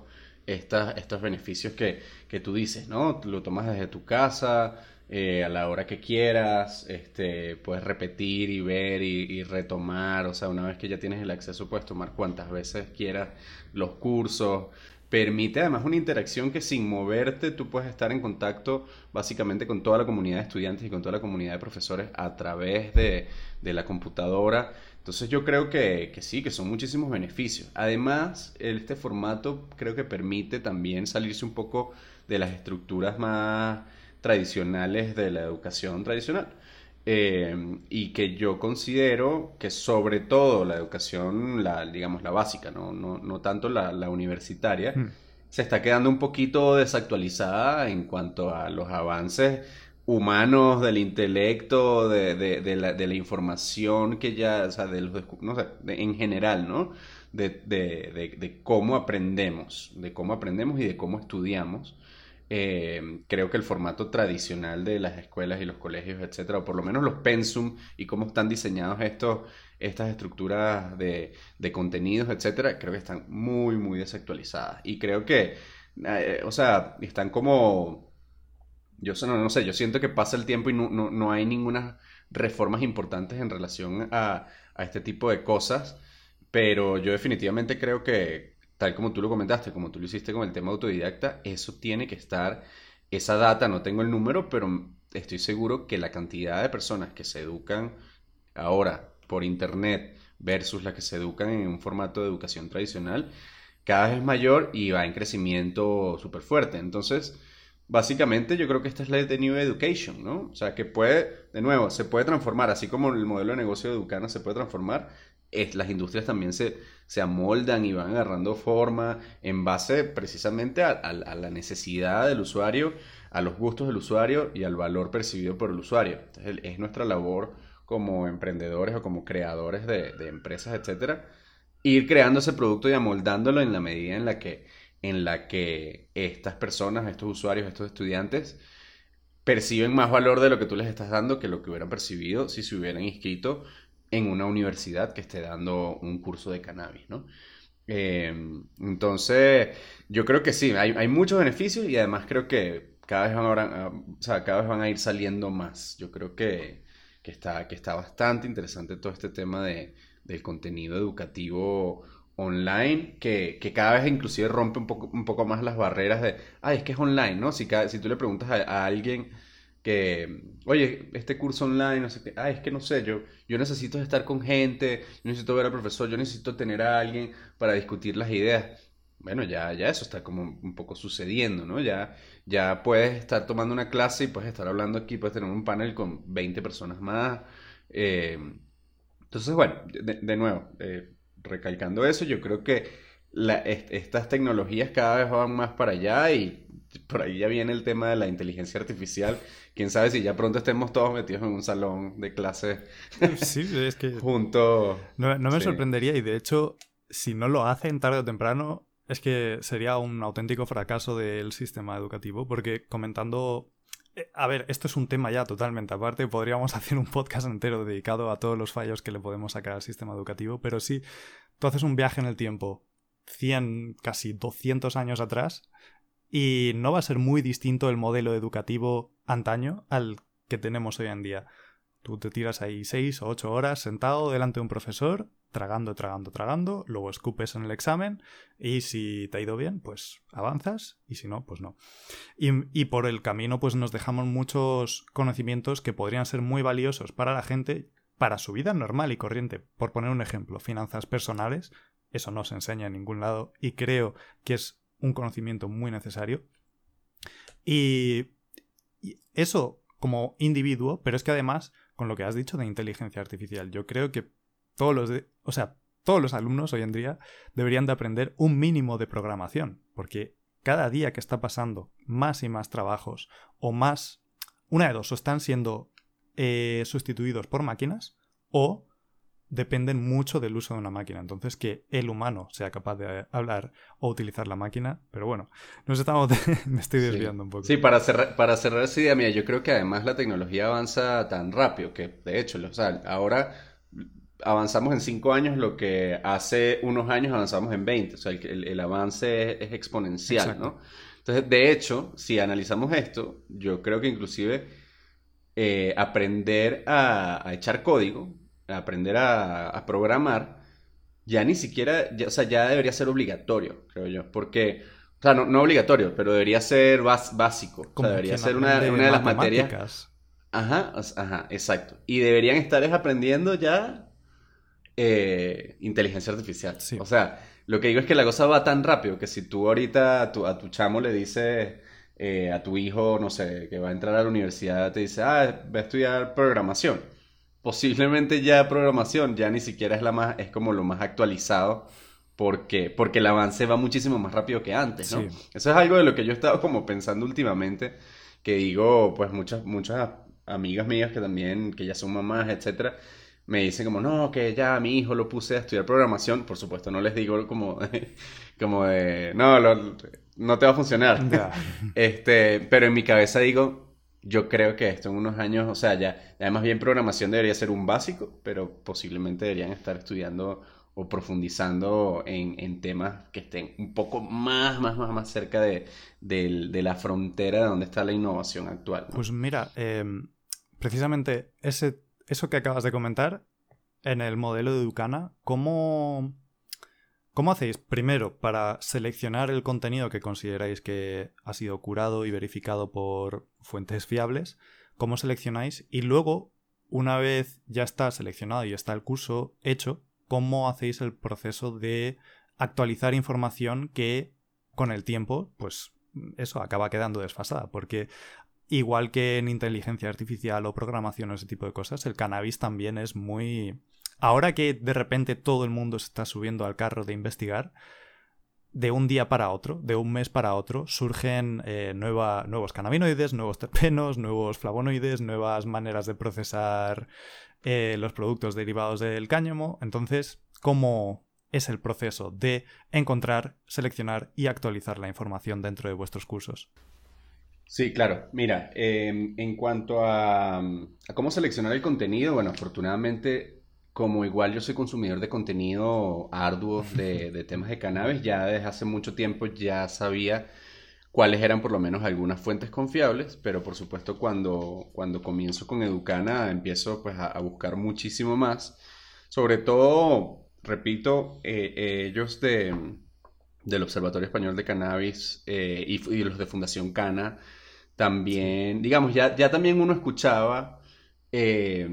estos beneficios que, que, tú dices, ¿no? Lo tomas desde tu casa, eh, a la hora que quieras, este, puedes repetir y ver y, retomar, o sea, una vez que ya tienes el acceso, puedes tomar cuantas veces quieras los cursos. Permite además una interacción que sin moverte tú puedes estar en contacto básicamente con toda la comunidad de estudiantes y con toda la comunidad de profesores a través de, de la computadora entonces yo creo que, sí, que son muchísimos beneficios. Además, este formato creo que permite también salirse un poco de las estructuras más tradicionales de la educación tradicional. Eh, y que yo considero que sobre todo la educación, la, digamos, la básica, no, no, no tanto la, la universitaria, Hmm. se está quedando un poquito desactualizada en cuanto a los avances humanos del intelecto, de, de- la, de la información que ya, o sea, de los, no en general, ¿no? De cómo aprendemos, de cómo aprendemos y de cómo estudiamos. Eh, creo que el formato tradicional de las escuelas y los colegios, etcétera, o por lo menos los pensum y cómo están diseñados estos, estas estructuras de, de contenidos, etcétera, creo que están muy, muy desactualizadas. Y creo que, eh, o sea, están como, yo no, no sé, yo siento que pasa el tiempo y no, no, no hay ninguna reformas importantes en relación a, a este tipo de cosas, pero yo definitivamente creo que, tal como tú lo comentaste, como tú lo hiciste con el tema autodidacta, eso tiene que estar, esa data, no tengo el número, pero estoy seguro que la cantidad de personas que se educan ahora por internet versus las que se educan en un formato de educación tradicional, cada vez es mayor y va en crecimiento súper fuerte. Entonces, básicamente yo creo que esta es la de New Education, ¿no? O sea, que puede, de nuevo, se puede transformar, así como el modelo de negocio de Educana se puede transformar, es- las industrias también se, se amoldan y van agarrando forma en base precisamente a, la necesidad del usuario, a los gustos del usuario y al valor percibido por el usuario. Entonces, es nuestra labor como emprendedores o como creadores de, de empresas, etcétera, ir creando ese producto y amoldándolo en la medida en la que, en la que estas personas, estos usuarios, estos estudiantes, perciben más valor de lo que tú les estás dando que lo que hubieran percibido si se hubieran inscrito en una universidad que esté dando un curso de cannabis, ¿no? Eh, entonces, yo creo que sí, hay, muchos beneficios y además creo que cada vez van, a- o sea, cada vez van a ir saliendo más. Yo creo que, que está, que está bastante interesante todo este tema de, del contenido educativo online, que, que cada vez inclusive rompe un poco, un poco más las barreras de, ay, es que es online, ¿no? Si, cada- si tú le preguntas a, alguien que, oye, este curso online, no sé qué, ay, es que no sé, yo, yo necesito estar con gente, yo necesito ver al profesor, yo necesito tener a alguien para discutir las ideas. Bueno, ya, ya eso está como un poco sucediendo, ¿no? Ya, ya puedes estar tomando una clase y puedes estar hablando aquí, puedes tener un panel con 20 personas más. eh, entonces, bueno, de, de nuevo, eh, recalcando eso, yo creo que la- est- estas tecnologías cada vez van más para allá y por ahí ya viene el tema de la inteligencia artificial. Quién sabe si ya pronto estemos todos metidos en un salón de clases [laughs] Sí, es que juntos. no, no me Sí. sorprendería y de hecho, si no lo hacen tarde o temprano, es que sería un auténtico fracaso del sistema educativo, porque comentando... eh, A ver, esto es un tema ya totalmente aparte, podríamos [laughs] hacer un podcast entero dedicado a todos los fallos que le podemos sacar al sistema educativo, pero sí, tú haces un viaje en el tiempo 100, casi 200 años atrás y no va a ser muy distinto el modelo educativo antaño al que tenemos hoy en día. Tú te tiras ahí 6 o 8 horas sentado delante de un profesor, tragando, tragando, tragando, luego escupes en el examen y si te ha ido bien, pues avanzas y si no, pues no. Y, y por el camino pues nos dejamos muchos conocimientos que podrían ser muy valiosos para la gente, para su vida normal y corriente. Por poner un ejemplo, finanzas personales, eso no se enseña en ningún lado y creo que es un conocimiento muy necesario. Y, y eso como individuo, pero es que además, con lo que has dicho de inteligencia artificial, yo creo que todos los, de- o sea, todos los alumnos hoy en día deberían de aprender un mínimo de programación, porque cada día que está pasando más y más trabajos o más, una de dos, o están siendo eh, sustituidos por máquinas o dependen mucho del uso de una máquina. Entonces, que el humano sea capaz de hablar o utilizar la máquina. Pero bueno, nos estamos. [laughs] me estoy Sí. desviando un poco. Sí, para cerrar, para cerrar esa idea mía, yo creo que además la tecnología avanza tan rápido que, de hecho, o sea, ahora avanzamos en cinco años lo que hace unos años avanzamos en 20. O sea, el, el- el avance es, es exponencial, Exacto. ¿no? Entonces, de hecho, si analizamos esto, yo creo que inclusive eh, aprender a, a echar código, aprender a, a programar, ya ni siquiera, ya- o sea, ya debería ser obligatorio, creo yo, porque, o sea, no, no obligatorio, pero debería ser bas- básico, o sea, debería ser una, una de las materias, ajá, ajá, exacto, y deberían estar es aprendiendo ya eh, inteligencia artificial, Sí. o sea, lo que digo es que la cosa va tan rápido que si tú ahorita a tu, a tu chamo le dices, eh, a tu hijo, no sé, que va a entrar a la universidad, te dice, ah, va a estudiar programación. Posiblemente ya programación ya ni siquiera es la más, es como lo más actualizado porque, porque el avance va muchísimo más rápido que antes, ¿no? Eso es algo de lo que yo he estado como pensando últimamente, que digo, pues muchas, muchas amigas mías que también, que ya son mamás, etcétera, me dicen como, no, que ya mi hijo lo puse a estudiar programación, por supuesto, no les digo como, como de, no, no te va a funcionar. este, pero en mi cabeza digo, yo creo que esto en unos años, o sea, ya, además bien programación debería ser un básico, pero posiblemente deberían estar estudiando o profundizando en, temas que estén un poco más, más, más, más cerca de, la frontera de donde está la innovación actual. Pues mira, em, precisamente ese, eso que acabas de comentar, en el modelo de Ducana, ¿cómo, ¿cómo hacéis primero para seleccionar el contenido que consideráis que ha sido curado y verificado por fuentes fiables? ¿Cómo seleccionáis? Y luego, una vez ya está seleccionado y está el curso hecho, cómo hacéis el proceso de actualizar información que con el tiempo, pues eso acaba quedando desfasada, porque igual que en inteligencia artificial o programación o ese tipo de cosas, el cannabis también es muy... Ahora que de repente todo el mundo se está subiendo al carro de investigar, de un día para otro, de un mes para otro, surgen eh, nuevos cannabinoides, nuevos terpenos, nuevos flavonoides, nuevas maneras de procesar eh, los productos derivados del cáñamo. Entonces, ¿cómo es el proceso de encontrar, seleccionar y actualizar la información dentro de vuestros cursos? Sí, claro. Mira, em, en cuanto a, cómo seleccionar el contenido, bueno, afortunadamente, como igual yo soy consumidor de contenido arduo de, de temas de cannabis, ya desde hace mucho tiempo ya sabía cuáles eran por lo menos algunas fuentes confiables, pero por supuesto cuando, cuando comienzo con Educana empiezo pues a, buscar muchísimo más, sobre todo, repito, eh, ellos de, del Observatorio Español de Cannabis eh, y, los de Fundación Cana, también, digamos, ya, ya también uno escuchaba eh,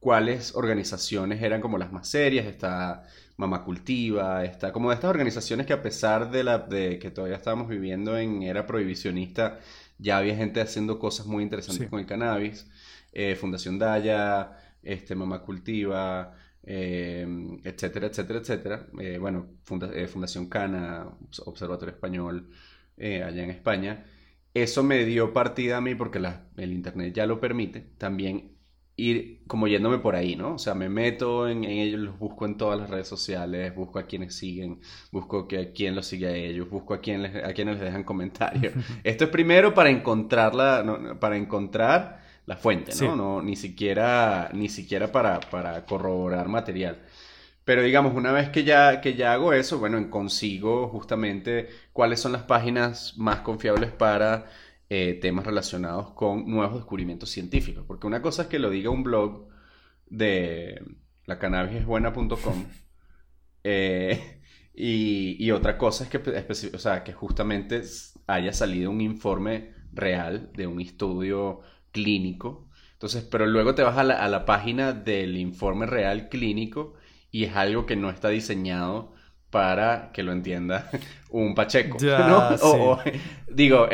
cuáles organizaciones eran como las más serias, está Mama Cultiva, está como de estas organizaciones que a pesar de, la, de que todavía estábamos viviendo en era prohibicionista, ya había gente haciendo cosas muy interesantes con el cannabis. Eh, Fundación Daya, este, Mama Cultiva, em, etcétera, etcétera, etcétera. Eh, bueno, eh, Fundación Cana, Observatorio Español, allá en España. Eso me dio partida a mí porque el Internet ya lo permite. También ir como yéndome por ahí, ¿no? O sea, me meto en, ellos, los busco en todas las redes sociales, busco a quienes siguen, busco que, a quién los sigue a ellos, busco a, quién les, a quienes les dejan comentarios. [laughs] Esto es primero para encontrarla, para encontrar la fuente, ¿no? no ni siquiera, ni siquiera para, para corroborar material. Pero digamos, una vez que ya, que ya hago eso, bueno, consigo justamente cuáles son las páginas más confiables para eh, temas relacionados con nuevos descubrimientos científicos. Porque una cosa es que lo diga un blog de lacannabisesbuena.com [laughs] eh, y, y, otra cosa es que, o sea, que justamente haya salido un informe real de un estudio clínico. Entonces, pero luego te vas a la, a la página del informe real clínico y es algo que no está diseñado para que lo entienda [laughs] un Pacheco. ¿no? digo,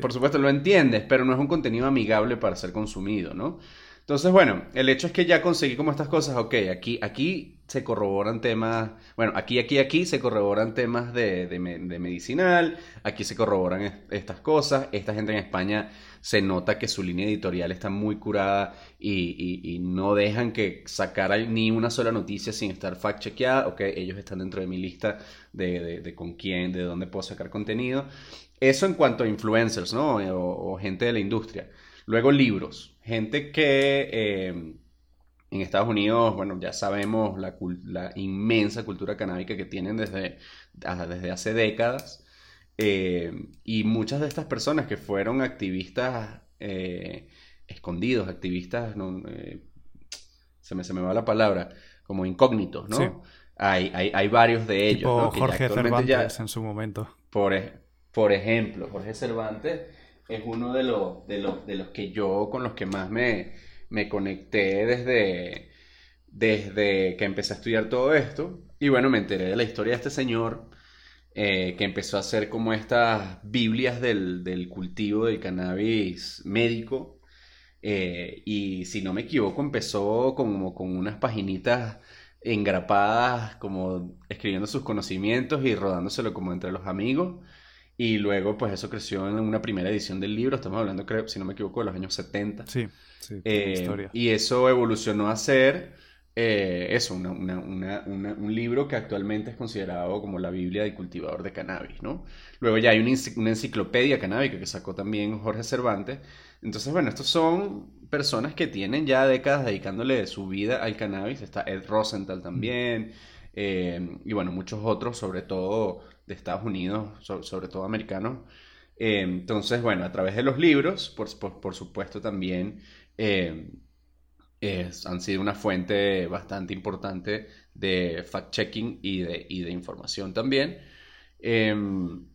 por supuesto lo entiendes, pero no es un contenido amigable para ser consumido, ¿no? Entonces, bueno, el hecho es que ya conseguí como estas cosas, ok, aquí, aquí se corroboran temas, bueno, aquí, aquí, aquí se corroboran temas de, de, medicinal, aquí se corroboran estas cosas, esta gente en España se nota que su línea editorial está muy curada y, no dejan que sacara ni una sola noticia sin estar fact chequeada, ok, ellos están dentro de mi lista de, con quién, de dónde puedo sacar contenido. Eso en cuanto a influencers, ¿no? o gente de la industria. Luego libros, gente que eh, en Estados Unidos, bueno, ya sabemos la, inmensa cultura canábica que tienen desde, desde hace décadas. Eh, y muchas de estas personas que fueron activistas eh, escondidos, activistas, se, me, se me va la palabra, como incógnitos, ¿no? Hay, hay, varios de ellos. Jorge Cervantes en su momento. Por, por ejemplo, Jorge Cervantes es uno de los, de los, de los que yo con los que más me, me conecté desde, desde que empecé a estudiar todo esto. Y bueno, me enteré de la historia de este señor. Eh, que empezó a hacer como estas Biblias del, del cultivo del cannabis médico. Eh, y si no me equivoco, empezó como con unas paginitas engrapadas, como escribiendo sus conocimientos y rodándoselo como entre los amigos. Y luego, pues eso creció en una primera edición del libro. Estamos hablando, creo, si no me equivoco, de los años 70. Sí, sí. Eh, historia. y eso evolucionó a ser eh, eso, un libro que actualmente es considerado como la Biblia del cultivador de cannabis, ¿no? Luego ya hay una, enci- una enciclopedia canábica que sacó también Jorge Cervantes. Entonces, bueno, estos son personas que tienen ya décadas dedicándole su vida al cannabis. Está Ed Rosenthal también. eh, y bueno, muchos otros, sobre todo de Estados Unidos, so- sobre todo americanos. Eh, entonces, bueno, a través de los libros, por, supuesto también es- han sido una fuente bastante importante de fact-checking y de, y de información también. Em,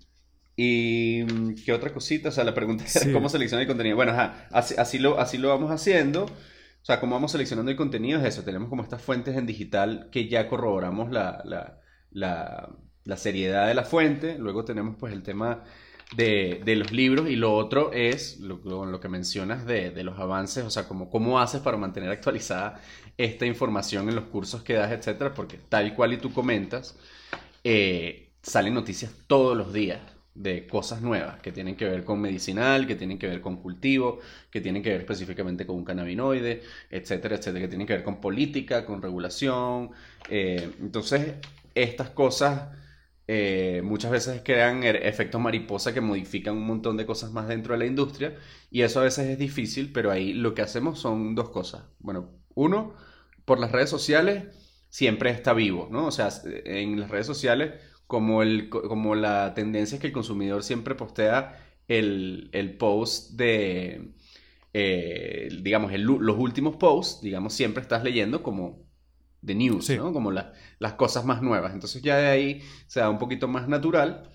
y qué otra cosita, o sea, la pregunta era Sí. cómo seleccionar el contenido. Bueno, ajá, así, así lo, así lo vamos haciendo. O sea, cómo vamos seleccionando el contenido es eso. Tenemos como estas fuentes en digital que ya corroboramos la, la, la, la seriedad de la fuente. Luego tenemos pues el tema de, de los libros y lo otro es lo, que mencionas de, de los avances, o sea, cómo haces para mantener actualizada esta información en los cursos que das, etcétera, porque tal cual y tú comentas, eh, salen noticias todos los días de cosas nuevas que tienen que ver con medicinal, que tienen que ver con cultivo, que tienen que ver específicamente con un cannabinoide, etcétera, etcétera, que tienen que ver con política, con regulación. eh, entonces, estas cosas eh, muchas veces crean er- efectos mariposa que modifican un montón de cosas más dentro de la industria y eso a veces es difícil, pero ahí lo que hacemos son dos cosas. Bueno, uno, por las redes sociales siempre está vivo, ¿no? O sea, en las redes sociales, como, el, como la tendencia es que el consumidor siempre postea el, el post de, eh, digamos, el- los últimos posts, digamos, siempre estás leyendo como de news, Sí. ¿no? Como la- las cosas más nuevas. Entonces ya de ahí se da un poquito más natural.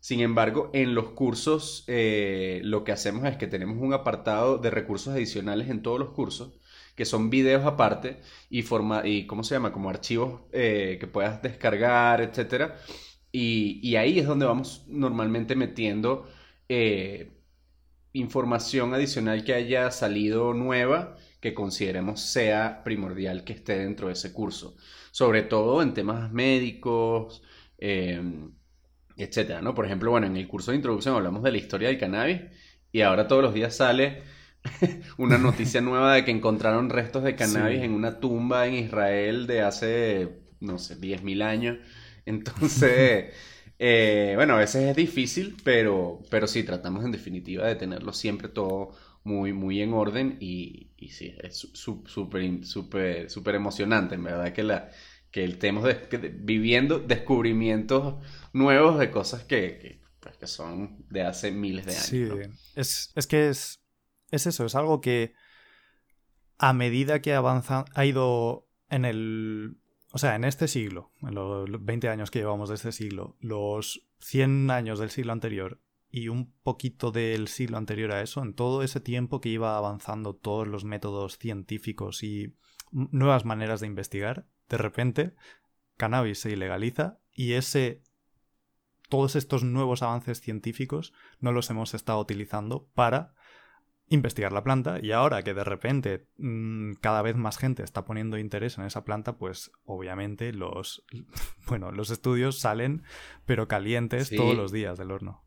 Sin embargo, en los cursos eh, lo que hacemos es que tenemos un apartado de recursos adicionales en todos los cursos, que son videos aparte y, forma, y ¿cómo se llama? Como archivos eh, que puedas descargar, etcétera. Y, y ahí es donde vamos normalmente metiendo eh, información adicional que haya salido nueva que consideremos sea primordial que esté dentro de ese curso. Sobre todo en temas médicos, eh, etcétera, ¿no? Por ejemplo, bueno, en el curso de introducción hablamos de la historia del cannabis y ahora todos los días sale [laughs] una noticia [laughs] nueva de que encontraron restos de cannabis Sí. en una tumba en Israel de hace, no sé, 10.000 años. Entonces, [laughs] eh, bueno, a veces es difícil, pero, pero sí, tratamos en definitiva de tenerlo siempre todo muy, muy en orden y, y sí, es súper, súper, súper emocionante, en verdad, que, la, que estemos que- viviendo descubrimientos nuevos de cosas que, que, pues, que son de hace miles de años. Sí, ¿no? es, es que es, es eso, es algo que a medida que avanza, ha ido en el... O sea, en este siglo, en los 20 años que llevamos de este siglo, los 100 años del siglo anterior y un poquito del siglo anterior a eso, en todo ese tiempo que iba avanzando todos los métodos científicos y nuevas maneras de investigar, de repente cannabis se ilegaliza y ese todos estos nuevos avances científicos no los hemos estado utilizando para investigar la planta y ahora que de repente mmm, cada vez más gente está poniendo interés en esa planta, pues obviamente los [laughs] bueno, los estudios salen pero calientes Sí. todos los días del horno.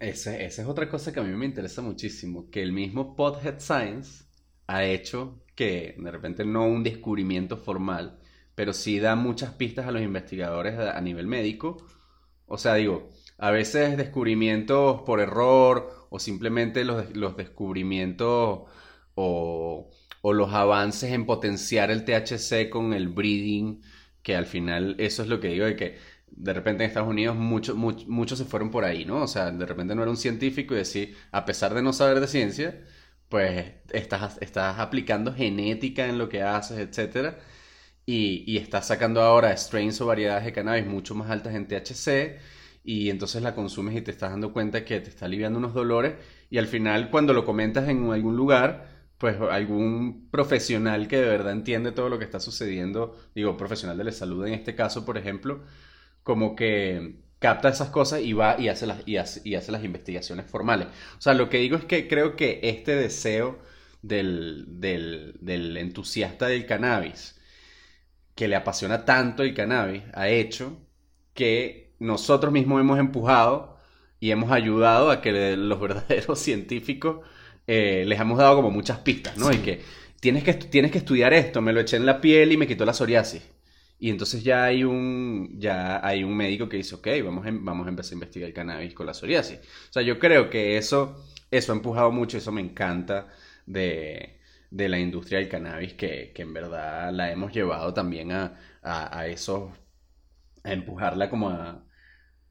Esa es otra cosa que a mí me interesa muchísimo, que el mismo Podhead Science ha hecho que de repente no un descubrimiento formal, pero sí da muchas pistas a los investigadores a a nivel médico. O sea, digo, a veces descubrimientos por error o simplemente los, los descubrimientos o, o los avances en potenciar el THC con el breeding, que al final eso es lo que digo de que de repente en Estados Unidos muchos mucho, muchos se fueron por ahí, ¿no? O sea, de repente no era un científico y decir, a pesar de no saber de ciencia, pues estás, estás aplicando genética en lo que haces, etcétera, y, y estás sacando ahora strains o variedades de cannabis mucho más altas en THC, y entonces la consumes y te estás dando cuenta que te está aliviando unos dolores, y al final cuando lo comentas en algún lugar, pues algún profesional que de verdad entiende todo lo que está sucediendo, digo, profesional de la salud en este caso, por ejemplo, como que capta esas cosas y va y hace las, y hace, y hace las investigaciones formales. O sea, lo que digo es que creo que este deseo del, del, del entusiasta del cannabis, que le apasiona tanto el cannabis, ha hecho que nosotros mismos hemos empujado y hemos ayudado a que los [laughs] verdaderos científicos eh, les hemos dado como muchas pistas, ¿no? Y que tienes, que tienes que estudiar esto, me lo eché en la piel y me quitó la psoriasis. Y entonces ya hay un, ya hay un médico que dice, ok, vamos a, vamos a empezar a investigar el cannabis con la psoriasis. O sea, yo creo que eso, eso ha empujado mucho, eso me encanta de, de la industria del cannabis, que, que, en verdad la hemos llevado también a, a, a eso, a empujarla como a,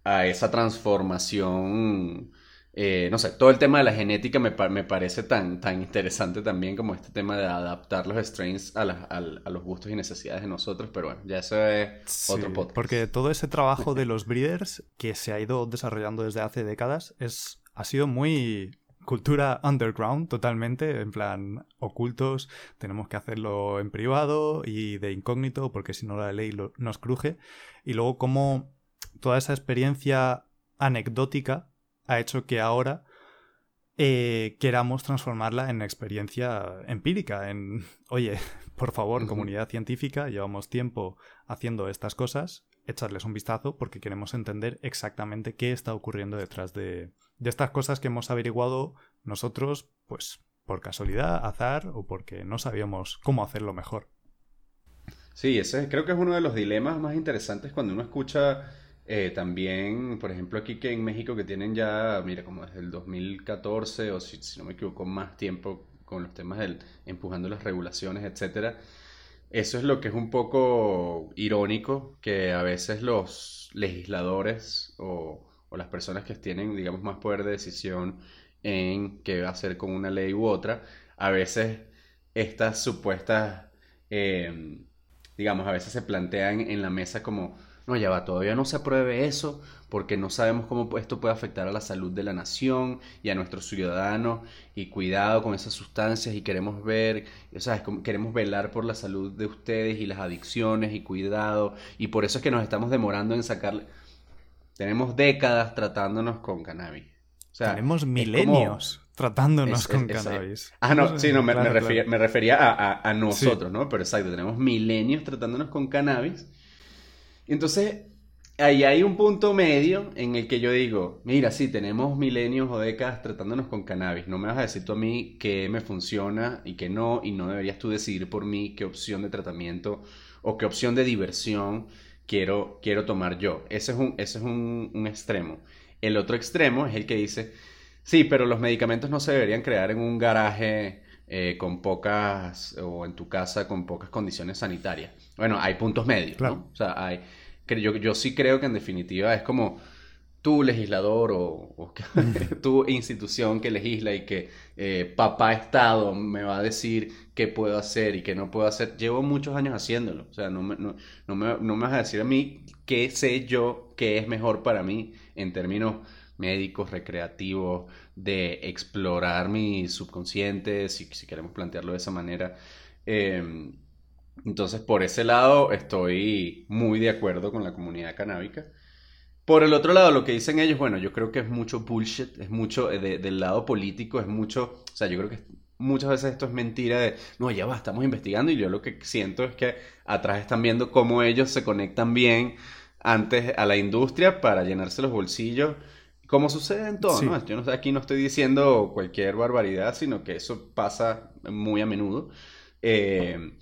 a esa transformación eh, no sé, todo el tema de la genética me, me, parece tan, tan interesante también como este tema de adaptar los strains a, a, los gustos y necesidades de nosotros, pero bueno, ya eso es otro podcast. Porque todo ese trabajo de los breeders que se ha ido desarrollando desde hace décadas es, ha sido muy cultura underground totalmente, en plan ocultos, tenemos que hacerlo en privado y de incógnito porque si no la ley nos cruje. Y luego como toda esa experiencia anecdótica ha hecho que ahora eh, queramos transformarla en experiencia empírica, en, [laughs] oye, por favor, comunidad científica, llevamos tiempo haciendo estas cosas, echarles un vistazo porque queremos entender exactamente qué está ocurriendo detrás de, de estas cosas que hemos averiguado nosotros, pues por casualidad, azar o porque no sabíamos cómo hacerlo mejor. Sí, ese creo que es uno de los dilemas más interesantes cuando uno escucha eh, también, por ejemplo, aquí que en México que tienen ya, mira, como desde el 2014 o si, no me equivoco, más tiempo con los temas del empujando las regulaciones, etcétera. Eso es lo que es un poco irónico, que a veces los legisladores o, las personas que tienen, digamos, más poder de decisión en qué hacer con una ley u otra, a veces estas supuestas, eh, digamos, a veces se plantean en la mesa como no, ya va, todavía no se apruebe eso porque no sabemos cómo esto puede afectar a la salud de la nación y a nuestros ciudadanos y cuidado con esas sustancias y queremos ver, o sea, queremos velar por la salud de ustedes y las adicciones y cuidado y por eso es que nos estamos demorando en sacarle... Tenemos décadas tratándonos con cannabis. Tenemos milenios tratándonos con cannabis. Ah, no, sí, no, me, refería, a, nosotros, ¿no? Pero exacto, tenemos milenios tratándonos con cannabis entonces, ahí hay un punto medio en el que yo digo, mira, sí, tenemos milenios o décadas tratándonos con cannabis. No me vas a decir tú a mí que me funciona y que no, y no deberías tú decidir por mí qué opción de tratamiento o qué opción de diversión quiero, quiero tomar yo. Ese es, un, ese es un, un extremo. El otro extremo es el que dice, sí, pero los medicamentos no se deberían crear en un garaje eh, con pocas, o en tu casa con pocas condiciones sanitarias. Bueno, hay puntos medios, ¿no? O sea, hay, yo, yo sí creo que en definitiva es como tu legislador o, [laughs] tu institución que legisla y que eh, papá Estado me va a decir qué puedo hacer y qué no puedo hacer. Llevo muchos años haciéndolo. O sea, no me, no, me, no me vas a decir a mí qué sé yo qué es mejor para mí en términos médicos, recreativos, de explorar mi subconsciente, si, si queremos plantearlo de esa manera. Em, entonces, por ese lado, estoy muy de acuerdo con la comunidad canábica. Por el otro lado, lo que dicen ellos, bueno, yo creo que es mucho bullshit, es mucho eh, del lado político, es mucho, o sea, yo creo que muchas veces esto es mentira de, no, ya va, estamos investigando y yo lo que siento es que atrás están viendo cómo ellos se conectan bien antes a la industria para llenarse los bolsillos como sucede en todo, ¿no? Yo no, aquí no estoy diciendo cualquier barbaridad, sino que eso pasa muy a menudo. Eh,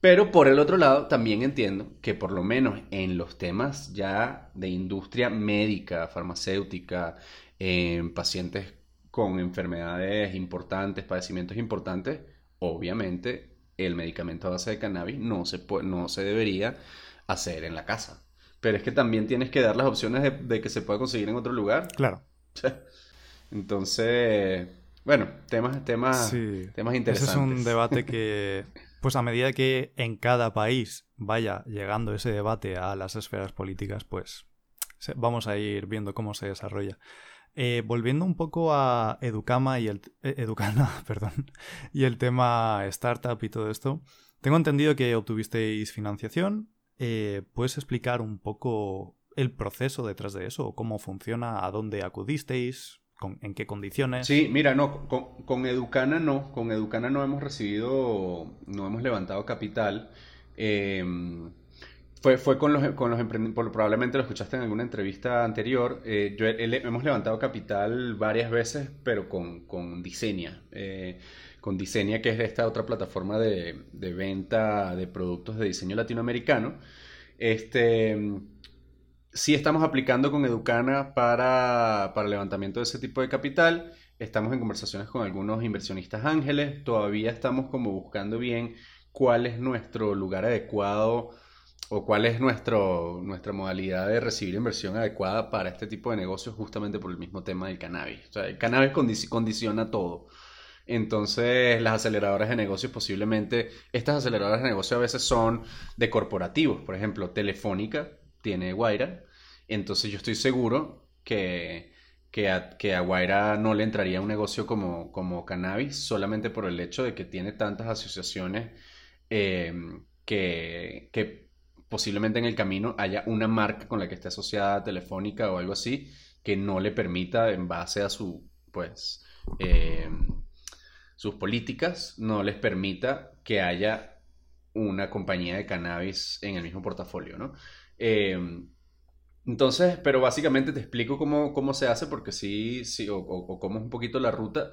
pero por el otro lado, también entiendo que por lo menos en los temas ya de industria médica, farmacéutica, en pacientes con enfermedades importantes, padecimientos importantes, obviamente el medicamento a base de cannabis no se, no se debería hacer en la casa. Pero es que también tienes que dar las opciones de, que se pueda conseguir en otro lugar. Claro. Entonces, bueno, temas, temas, temas interesantes. Ese es un debate [laughs] que, pues a medida que en cada país vaya llegando ese debate a las esferas políticas, pues vamos a ir viendo cómo se desarrolla. Eh, volviendo un poco a Educama y el eh, Educana, [laughs] perdón, y el tema startup y todo esto, tengo entendido que obtuvisteis financiación, eh, ¿puedes explicar un poco el proceso detrás de eso? ¿Cómo funciona? ¿A dónde acudisteis? ¿En qué condiciones? Sí, mira, no, con, Educana no, con Educana no hemos recibido, no hemos levantado capital. Em, fue, fue con los, con los emprendedores, probablemente lo escuchaste en alguna entrevista anterior. Eh, yo, hemos levantado capital varias veces, pero con, con Diseña. Eh, con Diseña, que es esta otra plataforma de, de, venta de productos de diseño latinoamericano. Este, sí estamos aplicando con Educana para, para levantamiento de ese tipo de capital. Estamos en conversaciones con algunos inversionistas ángeles. Todavía estamos como buscando bien cuál es nuestro lugar adecuado o cuál es nuestro, nuestra modalidad de recibir inversión adecuada para este tipo de negocios justamente por el mismo tema del cannabis. O sea, el cannabis condiciona todo. Entonces, las aceleradoras de negocios posiblemente, estas aceleradoras de negocios a veces son de corporativos. Por ejemplo, Telefónica tiene Guaira. Entonces, yo estoy seguro que, que, a, que a Guaira no le entraría un negocio como, como cannabis solamente por el hecho de que tiene tantas asociaciones eh, que, que posiblemente en el camino haya una marca con la que esté asociada Telefónica o algo así que no le permita en base a su pues eh, sus políticas no les permita que haya una compañía de cannabis en el mismo portafolio, ¿no? Eh, entonces, pero básicamente te explico cómo, cómo se hace, porque sí, sí o, o, cómo es un poquito la ruta,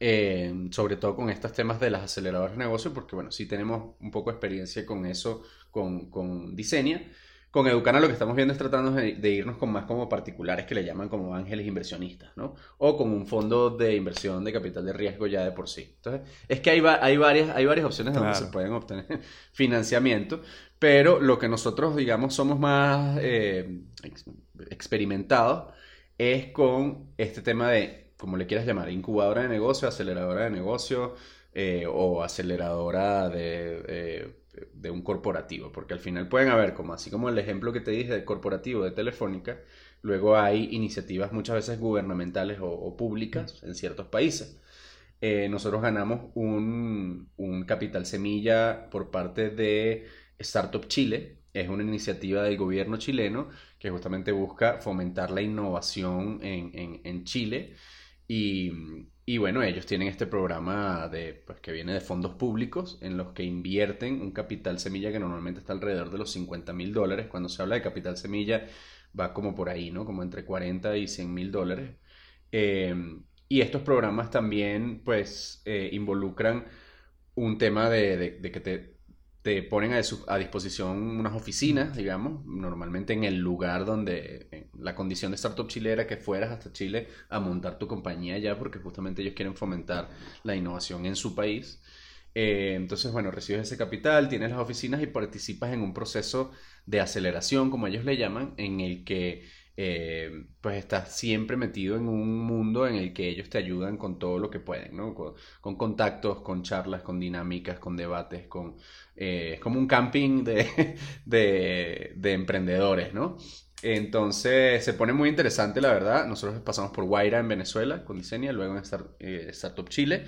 eh, sobre todo con estos temas de las aceleradoras de negocio, porque bueno, sí tenemos un poco de experiencia con eso, con, con Diseña. Con Educana lo que estamos viendo es tratando de, irnos con más como particulares que le llaman como ángeles inversionistas, ¿no? O con un fondo de inversión de capital de riesgo ya de por sí. Entonces, es que hay, hay, varias, hay varias opciones donde se pueden obtener [laughs] financiamiento, pero lo que nosotros, digamos, somos más eh, experimentados es con este tema de, como le quieras llamar, incubadora de negocio, aceleradora de negocio eh, o aceleradora de... Eh, de un corporativo, porque al final pueden haber, como así como el ejemplo que te dije del corporativo de Telefónica, luego hay iniciativas muchas veces gubernamentales o, públicas en ciertos países. Nosotros ganamos un, un, capital semilla por parte de Startup Chile, es una iniciativa del gobierno chileno que justamente busca fomentar la innovación en, en, en Chile y, y bueno, ellos tienen este programa de, pues, que viene de fondos públicos en los que invierten un capital semilla que normalmente está alrededor de los 50 mil dólares. Cuando se habla de capital semilla va como por ahí, ¿no? Como entre 40 y 100 mil dólares. Eh, y estos programas también pues eh, involucran un tema de, de que te te ponen a, disposición unas oficinas, digamos, normalmente en el lugar donde la condición de Startup Chile era que fueras hasta Chile a montar tu compañía ya, porque justamente ellos quieren fomentar la innovación en su país. Eh, entonces, bueno, recibes ese capital, tienes las oficinas y participas en un proceso de aceleración, como ellos le llaman, en el que eh, pues estás siempre metido en un mundo en el que ellos te ayudan con todo lo que pueden, ¿no? Con, contactos, con charlas, con dinámicas, con debates, con... Eh, como un camping [laughs] de, de, emprendedores, ¿no? Entonces se pone muy interesante, la verdad. Nosotros pasamos por Guaira en Venezuela con Diseña, luego en eh, Startup Chile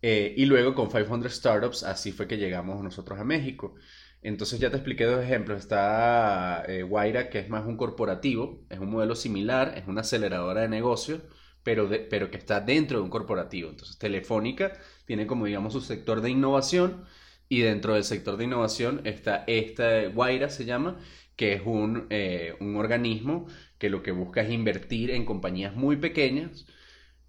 y luego con 500 Startups, así fue que llegamos nosotros a México. Entonces ya te expliqué dos ejemplos. Está eh, Guaira, que es más un corporativo, es un modelo similar, es una aceleradora de negocios, pero, pero que está dentro de un corporativo. Entonces Telefónica tiene como digamos su sector de innovación y dentro del sector de innovación está esta, Guaira se llama, que es un, eh, un organismo que lo que busca es invertir en compañías muy pequeñas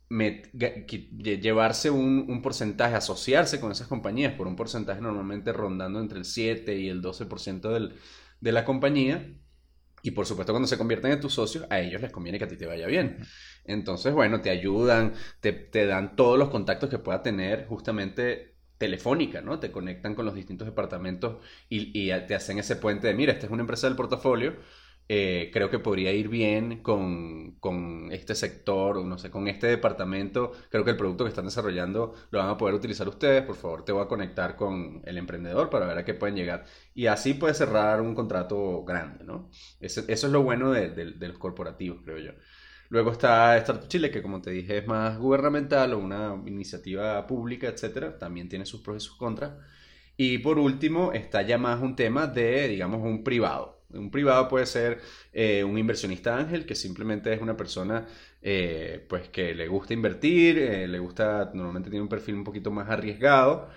llevarse un, porcentaje, asociarse con esas compañías por un porcentaje normalmente rondando entre el 7 y el 12% del, de la compañía. Y por supuesto, cuando se convierten en tus socios, a ellos les conviene que a ti te vaya bien. Entonces, bueno, te ayudan, te, te dan todos los contactos que pueda tener justamente telefónica, ¿no? Te conectan con los distintos departamentos y, y te hacen ese puente de, mira, esta es una empresa del portafolio, eh, creo que podría ir bien con, con, este sector, no sé, con este departamento. Creo que el producto que están desarrollando lo van a poder utilizar ustedes. Por favor, te voy a conectar con el emprendedor para ver a qué pueden llegar. Y así puedes cerrar un contrato grande, ¿no? eso es lo bueno de, de, los corporativos, creo yo. Luego está Startup Chile, que como te dije es más gubernamental o una iniciativa pública, etcétera. También tiene sus pros y sus contras. Y por último está ya más un tema de, digamos, un privado Un privado puede ser eh, un inversionista ángel, que simplemente es una persona eh, pues que le gusta invertir, eh, le gusta, normalmente tiene un perfil un poquito más arriesgado.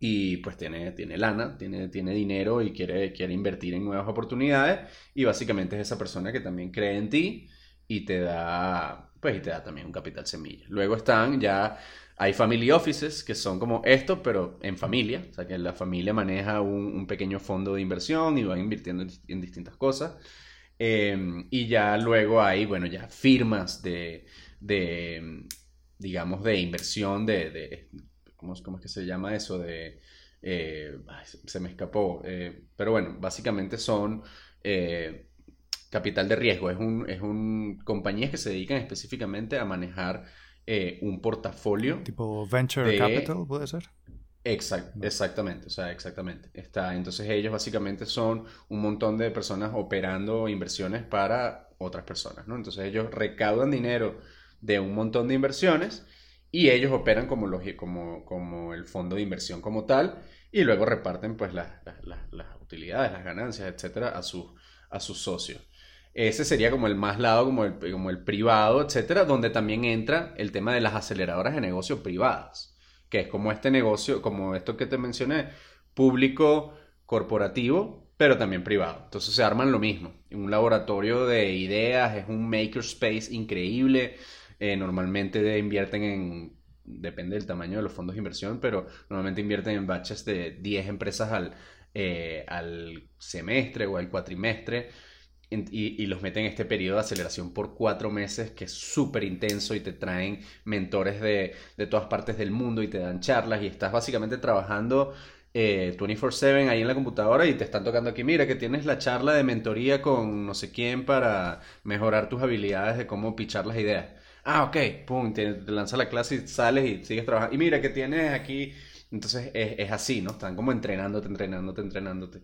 y pues tiene, tiene lana, tiene, tiene dinero y quiere, quiere invertir en nuevas oportunidades. Y básicamente es esa persona que también cree en ti y te da, pues, y te da también un capital semilla. Luego están ya hay family offices que son como esto, pero en familia. O sea, que la familia maneja un, pequeño fondo de inversión y va invirtiendo en, distintas cosas. Em, y ya luego hay, bueno, ya firmas de, digamos, de inversión, de, ¿cómo, es que se llama eso? De, eh, se me escapó. Eh, pero bueno, básicamente son eh, capital de riesgo. Es un, es un compañías que se dedican específicamente a manejar eh, un portafolio. Tipo venture capital, puede ser. exactamente, o sea, exactamente. Está, entonces ellos básicamente son un montón de personas operando inversiones para otras personas, ¿no? Entonces ellos recaudan dinero de un montón de inversiones y ellos operan como, como, como el fondo de inversión como tal y luego reparten pues las, las utilidades, las ganancias, etcétera, a sus, a sus socios. Ese sería como el más lado, como el, como el privado, etcétera, donde también entra el tema de las aceleradoras de negocios privadas, que es como este negocio, como esto que te mencioné, público, corporativo, pero también privado. Entonces se arman lo mismo. Un laboratorio de ideas, es un makerspace increíble. Eh, normalmente invierten en, depende del tamaño de los fondos de inversión, pero normalmente invierten en batches de 10 empresas al, eh, al semestre o al cuatrimestre y, los meten en este periodo de aceleración por cuatro meses que es súper intenso y te traen mentores de, todas partes del mundo y te dan charlas y estás básicamente trabajando 24/7 eh, ahí en la computadora y te están tocando aquí, mira que tienes la charla de mentoría con no sé quién para mejorar tus habilidades de cómo pichar las ideas. Ah, ok, pum, te, lanza la clase y sales y sigues trabajando. Y mira que tienes aquí, entonces es, es así, ¿no? Están como entrenándote, entrenándote, entrenándote.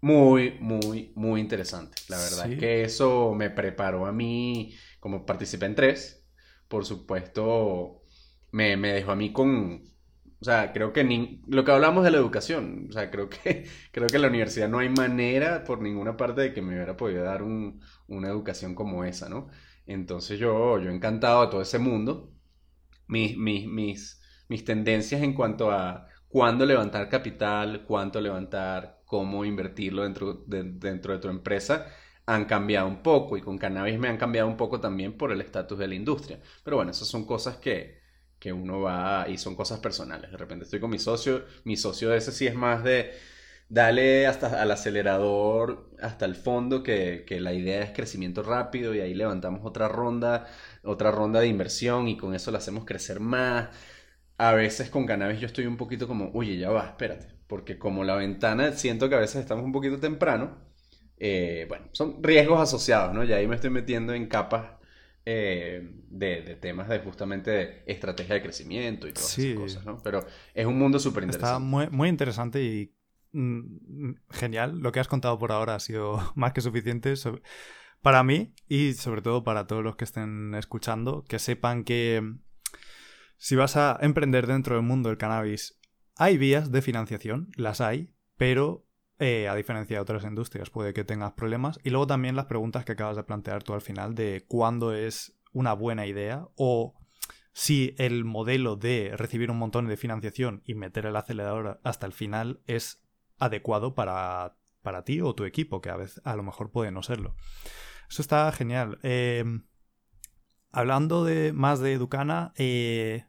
Muy, muy, muy interesante. La verdad es que eso me preparó a mí, como participé en tres, por supuesto, me, dejó a mí con, o sea, creo que ni, lo que hablamos de la educación, o sea, creo que, [laughs] creo que en la universidad no hay manera por ninguna parte de que me hubiera podido dar una educación como esa, ¿no? Entonces yo, yo encantado de todo ese mundo, mis, mis, mis, mis tendencias en cuanto a cuándo levantar capital, cuánto levantar, cómo invertirlo dentro de, dentro de tu empresa han cambiado un poco y con cannabis me han cambiado un poco también por el estatus de la industria. Pero bueno, esas son cosas que, que uno va y son cosas personales. De repente estoy con mi socio, mi socio ese sí es más de dale hasta al acelerador, hasta el fondo, que, que, la idea es crecimiento rápido y ahí levantamos otra ronda, otra ronda de inversión y con eso la hacemos crecer más. A veces con cannabis yo estoy un poquito como, oye, ya va, espérate porque como la ventana siento que a veces estamos un poquito temprano, eh, bueno, son riesgos asociados, ¿no? Y ahí me estoy metiendo en capas eh, de, temas de justamente de estrategia de crecimiento y todas esas cosas, ¿no? Pero es un mundo súper interesante. Está muy, muy interesante y mm, genial. Lo que has contado por ahora ha sido [laughs] más que suficiente para mí y sobre todo para todos los que estén escuchando, que sepan que si vas a emprender dentro del mundo del cannabis hay vías de financiación, las hay, pero eh, a diferencia de otras industrias puede que tengas problemas. Y luego también las preguntas que acabas de plantear tú al final de cuándo es una buena idea o si el modelo de recibir un montón de financiación y meter el acelerador hasta el final es adecuado para, para ti o tu equipo, que a veces a lo mejor puede no serlo. Eso está genial. Eh, hablando de más de Educana, eh,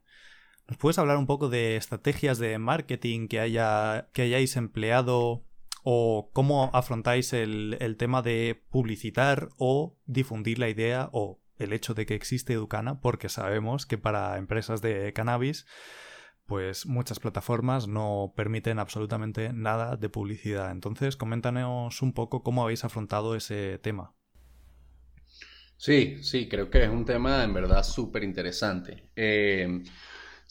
¿Nos puedes hablar un poco de estrategias de marketing que, haya, que hayáis empleado o cómo afrontáis el, tema de publicitar o difundir la idea o el hecho de que existe Educana? Porque sabemos que para empresas de cannabis pues muchas plataformas no permiten absolutamente nada de publicidad. Entonces, coméntanos un poco cómo habéis afrontado ese tema. Sí, sí, creo que es un tema en verdad súper interesante. Eh,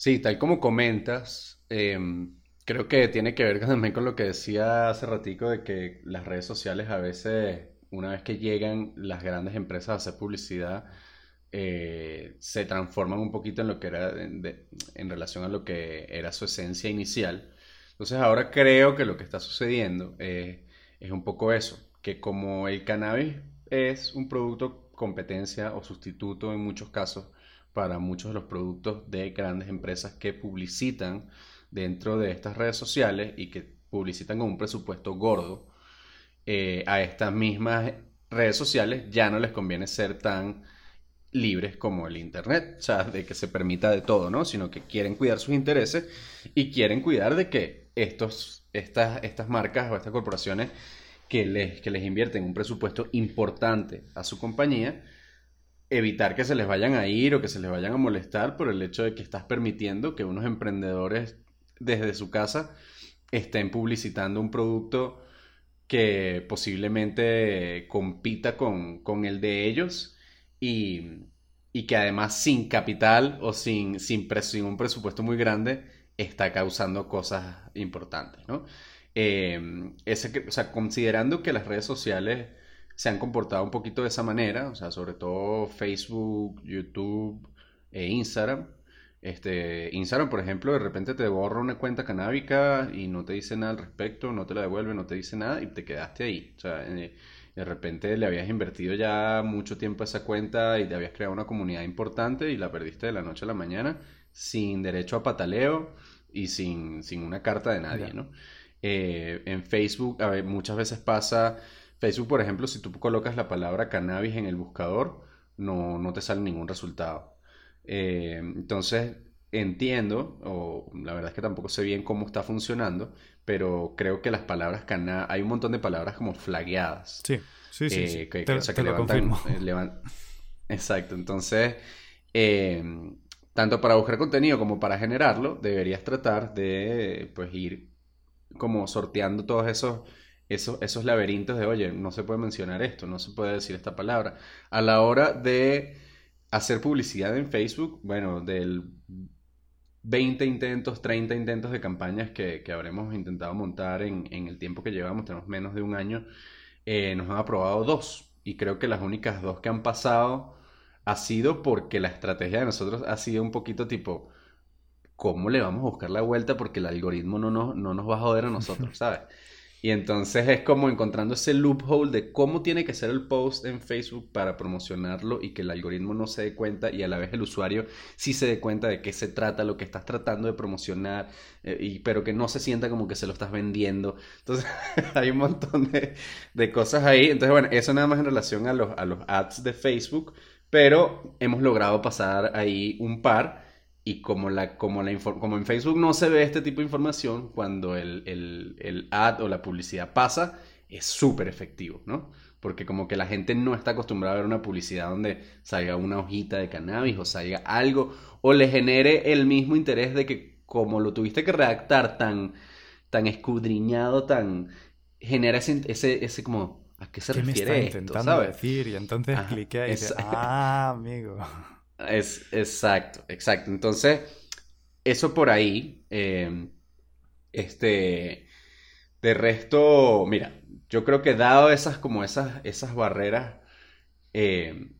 Sí, tal como comentas, em, creo que tiene que ver [laughs] también con lo que decía hace ratico de que las redes sociales a veces, una vez que llegan las grandes empresas a hacer publicidad, eh, se transforman un poquito en lo que era en relación a lo que era su esencia inicial. Entonces ahora creo que lo que está sucediendo es es un poco eso, que como el cannabis es un producto competencia o sustituto en muchos casos para muchos de los productos de grandes empresas que publicitan dentro de estas redes sociales y que publicitan con un presupuesto gordo, eh, a estas mismas redes sociales ya no les conviene ser tan libres como el Internet, o sea, de que se permita de todo, ¿no? Sino que quieren cuidar sus intereses y quieren cuidar de que estos, estas, estas marcas o estas corporaciones que les, que les invierten un presupuesto importante a su compañía, evitar que se les vayan a ir o que se les vayan a molestar por el hecho de que estás permitiendo que unos emprendedores desde su casa estén publicitando un producto que posiblemente compita con, con el de ellos y, y, que además sin capital o sin, sin, sin, un presupuesto muy grande está causando cosas importantes, ¿no? Eh, ese, o sea, considerando que las redes sociales se han comportado un poquito de esa manera, o sea, sobre todo Facebook, YouTube e Instagram, este, Instagram, por ejemplo, de repente te borra una cuenta canábica y no te dice nada al respecto, no te la devuelve, no te dice nada y te quedaste ahí. O sea, eh, de repente le habías invertido ya mucho tiempo a esa cuenta y te habías creado una comunidad importante y la perdiste de la noche a la mañana sin derecho a pataleo y sin, sin una carta de nadie, ¿no? Eh, en Facebook, a ver, muchas veces pasa, Facebook, por ejemplo, si tú colocas la palabra cannabis en el buscador, no, no te sale ningún resultado. Eh, entonces, entiendo, o la verdad es que tampoco sé bien cómo está funcionando, pero creo que las palabras cannabis, hay un montón de palabras como flagueadas. Sí, sí, sí. Eh, que, o sea, que levantan, eh, [laughs] Exacto, entonces, tanto para buscar contenido como para generarlo, deberías tratar de, pues, ir como sorteando todos esos... Esos, esos laberintos de, oye, no se puede mencionar esto, no se puede decir esta palabra. A la hora de hacer publicidad en Facebook, bueno, del 20 intentos, 30 intentos de campañas que, habremos intentado montar en, el tiempo que llevamos, tenemos menos de un año, eh, nos han aprobado dos. Y creo que las únicas dos que han pasado ha sido porque la estrategia de nosotros ha sido un poquito tipo, ¿cómo le vamos a buscar la vuelta? Porque el algoritmo no nos, no nos va a joder a nosotros, [laughs] ¿sabes? Y entonces es como encontrando ese loophole de cómo tiene que ser el post en Facebook para promocionarlo y que el algoritmo no se dé cuenta y a la vez el usuario sí se dé cuenta de qué se trata, lo que estás tratando de promocionar, eh, y, pero que no se sienta como que se lo estás vendiendo. Entonces [laughs] hay un montón de, de, cosas ahí. Entonces bueno, eso nada más en relación a los, a los ads de Facebook, pero hemos logrado pasar ahí un par. Y como, la, como, la como en Facebook no se ve este tipo de información, cuando el, el, el ad o la publicidad pasa, es súper efectivo, ¿no? Porque como que la gente no está acostumbrada a ver una publicidad donde salga una hojita de cannabis o salga algo, o le genere el mismo interés de que como lo tuviste que redactar tan, tan escudriñado, tan... genera ese, ese, ese como... ¿A qué se ¿Qué refiere me está intentando decir? Y entonces cliqué y dice, ah, amigo. Es, exacto, exacto. Entonces, eso por ahí, em, este, de resto, mira, yo creo que dado esas, como esas, esas barreras, em,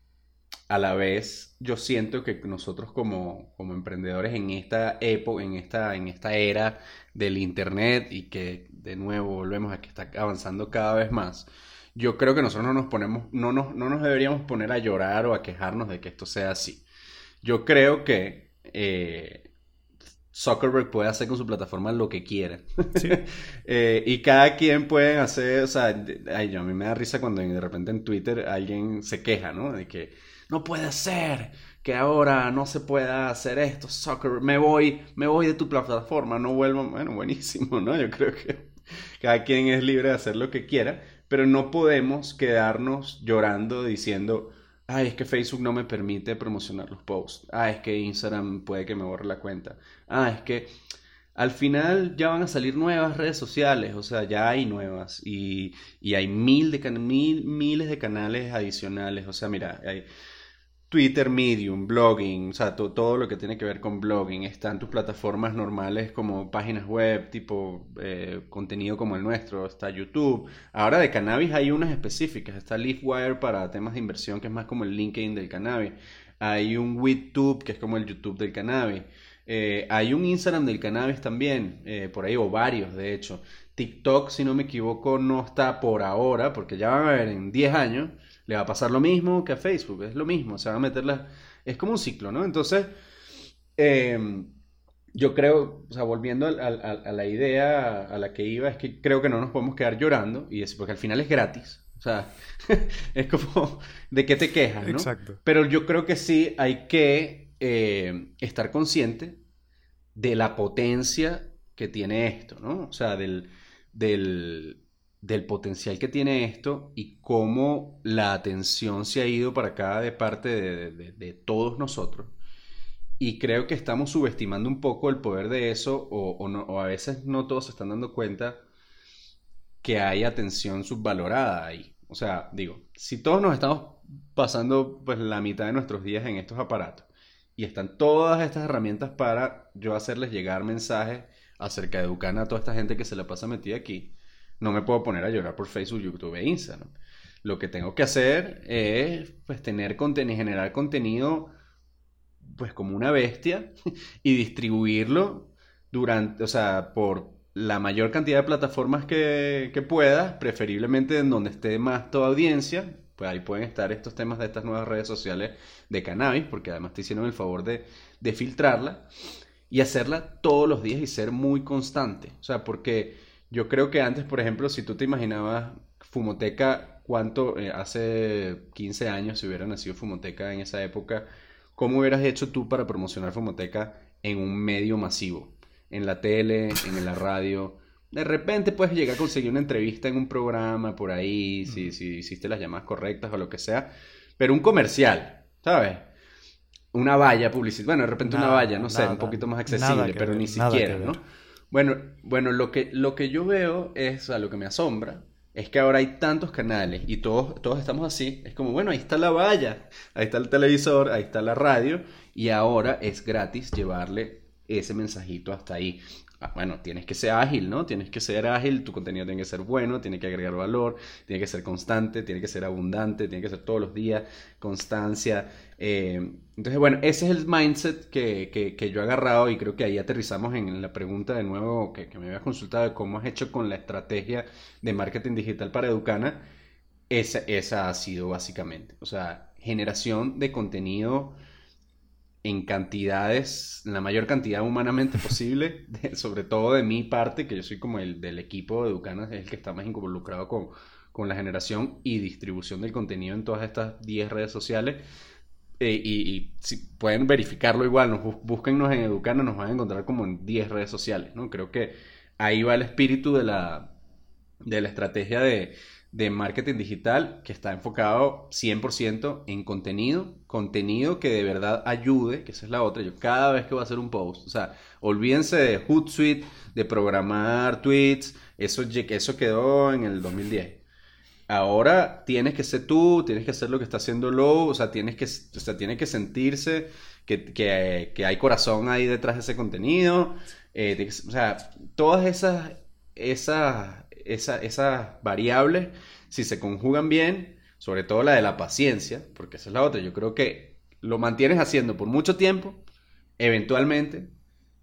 a la vez, yo siento que nosotros como, como emprendedores en esta época, en esta, en esta era del internet y que de nuevo volvemos a que está avanzando cada vez más, yo creo que nosotros no nos ponemos, no nos, no nos deberíamos poner a llorar o a quejarnos de que esto sea así. Yo creo que eh, Zuckerberg puede hacer con su plataforma lo que quiera. [laughs] Eh, y cada quien puede hacer, o sea, ay, yo, a mí me da risa cuando de repente en Twitter alguien se queja, ¿no? De que no puede ser que ahora no se pueda hacer esto, Zuckerberg, me voy, me voy de tu plataforma, no vuelvo. Bueno, buenísimo, ¿no? Yo creo que cada quien es libre de hacer lo que quiera, pero no podemos quedarnos llorando diciendo Ay, es que Facebook no me permite promocionar los posts. Ah, es que Instagram puede que me borre la cuenta. Ah, es que al final ya van a salir nuevas redes sociales, o sea, ya hay nuevas y, y hay mil de mil, miles de canales adicionales. O sea, mira, hay, Twitter, Medium, blogging, o sea, todo lo que tiene que ver con blogging. Están tus plataformas normales como páginas web, tipo eh, contenido como el nuestro, está YouTube. Ahora de cannabis hay unas específicas, está Leafwire para temas de inversión, que es más como el LinkedIn del cannabis. Hay un WeTube, que es como el YouTube del cannabis. Eh, hay un Instagram del cannabis también, eh, por ahí, o varios, de hecho. TikTok, si no me equivoco, no está por ahora, porque ya van a ver en 10 años, le va a pasar lo mismo que a Facebook, es lo mismo, se van a meter las... Es como un ciclo, ¿no? Entonces, em, yo creo, o sea, volviendo a, a, la idea a la que iba, es que creo que no nos podemos quedar llorando, y es porque al final es gratis. O sea, [laughs] es como, ¿de qué te quejas, no? Exacto. Pero yo creo que sí hay que eh, estar consciente de la potencia que tiene esto, ¿no? O sea, del, del, del potencial que tiene esto y cómo la atención se ha ido para acá de parte de, todos nosotros. Y creo que estamos subestimando un poco el poder de eso o, o a veces no todos se están dando cuenta que hay atención subvalorada ahí. O sea, digo, si todos nos estamos pasando pues la mitad de nuestros días en estos aparatos y están todas estas herramientas para yo hacerles llegar mensajes acerca de Educana a toda esta gente que se la pasa metida aquí, no me puedo poner a llorar por Facebook, YouTube e Instagram. Lo que tengo que hacer es pues tener contenido, generar contenido pues como una bestia [laughs] y distribuirlo durante, o sea, por la mayor cantidad de plataformas que, que pueda, preferiblemente en donde esté más toda audiencia, pues ahí pueden estar estos temas de estas nuevas redes sociales de cannabis, porque además te hicieron el favor de, de filtrarla y hacerla todos los días y ser muy constante. O sea, porque yo creo que antes, por ejemplo, si tú te imaginabas Fumoteca, cuánto eh, hace 15 años, si hubiera nacido Fumoteca en esa época, ¿cómo hubieras hecho tú para promocionar Fumoteca en un medio masivo? En la tele, en la radio. De repente puedes llegar a conseguir una entrevista en un programa por ahí, si, si hiciste las llamadas correctas o lo que sea, pero un comercial, ¿sabes? una valla publicitaria. Bueno, de repente una valla, no sé, un poquito más accesible, pero ni siquiera, ¿no? Bueno, bueno lo, que, lo que yo veo es, a lo que me asombra, es que ahora hay tantos canales y todos, todos estamos así. Es como, bueno, ahí está la valla, ahí está el televisor, ahí está la radio y ahora es gratis llevarle ese mensajito hasta ahí. Ah, bueno, tienes que ser ágil, ¿no? Tienes que ser ágil, tu contenido tiene que ser bueno, tiene que agregar valor, tiene que ser constante, tiene que ser abundante, tiene que ser todos los días, constancia. Eh, entonces, bueno, ese es el mindset que, que, yo he agarrado y creo que ahí aterrizamos en la pregunta de nuevo que, que me habías consultado de cómo has hecho con la estrategia de marketing digital para Educana. Esa, esa ha sido básicamente, o sea, generación de contenido en cantidades, la mayor cantidad humanamente [laughs] posible, sobre todo de mi parte, que yo soy como el del equipo de Educanas, es el que está más involucrado con, con la generación y distribución del contenido en todas estas 10 redes sociales. Eh, y, si pueden verificarlo igual, nos, búsquennos en Educana, nos van a encontrar como en 10 redes sociales, ¿no? Creo que ahí va el espíritu de la, de la estrategia de, de marketing digital que está enfocado 100% en contenido, contenido que de verdad ayude, que esa es la otra. Yo cada vez que voy a hacer un post, o sea, olvídense de Hootsuite, de programar tweets, eso, eso quedó en el 2010. Ahora tienes que ser tú, tienes que hacer lo que está haciendo Low, o sea, tienes que, o sea, tiene que sentirse que, que, hay corazón ahí detrás de ese contenido. Eh, o sea, todas esas, esas esas variables, si se conjugan bien, sobre todo la de la paciencia, porque esa es la otra, yo creo que lo mantienes haciendo por mucho tiempo, eventualmente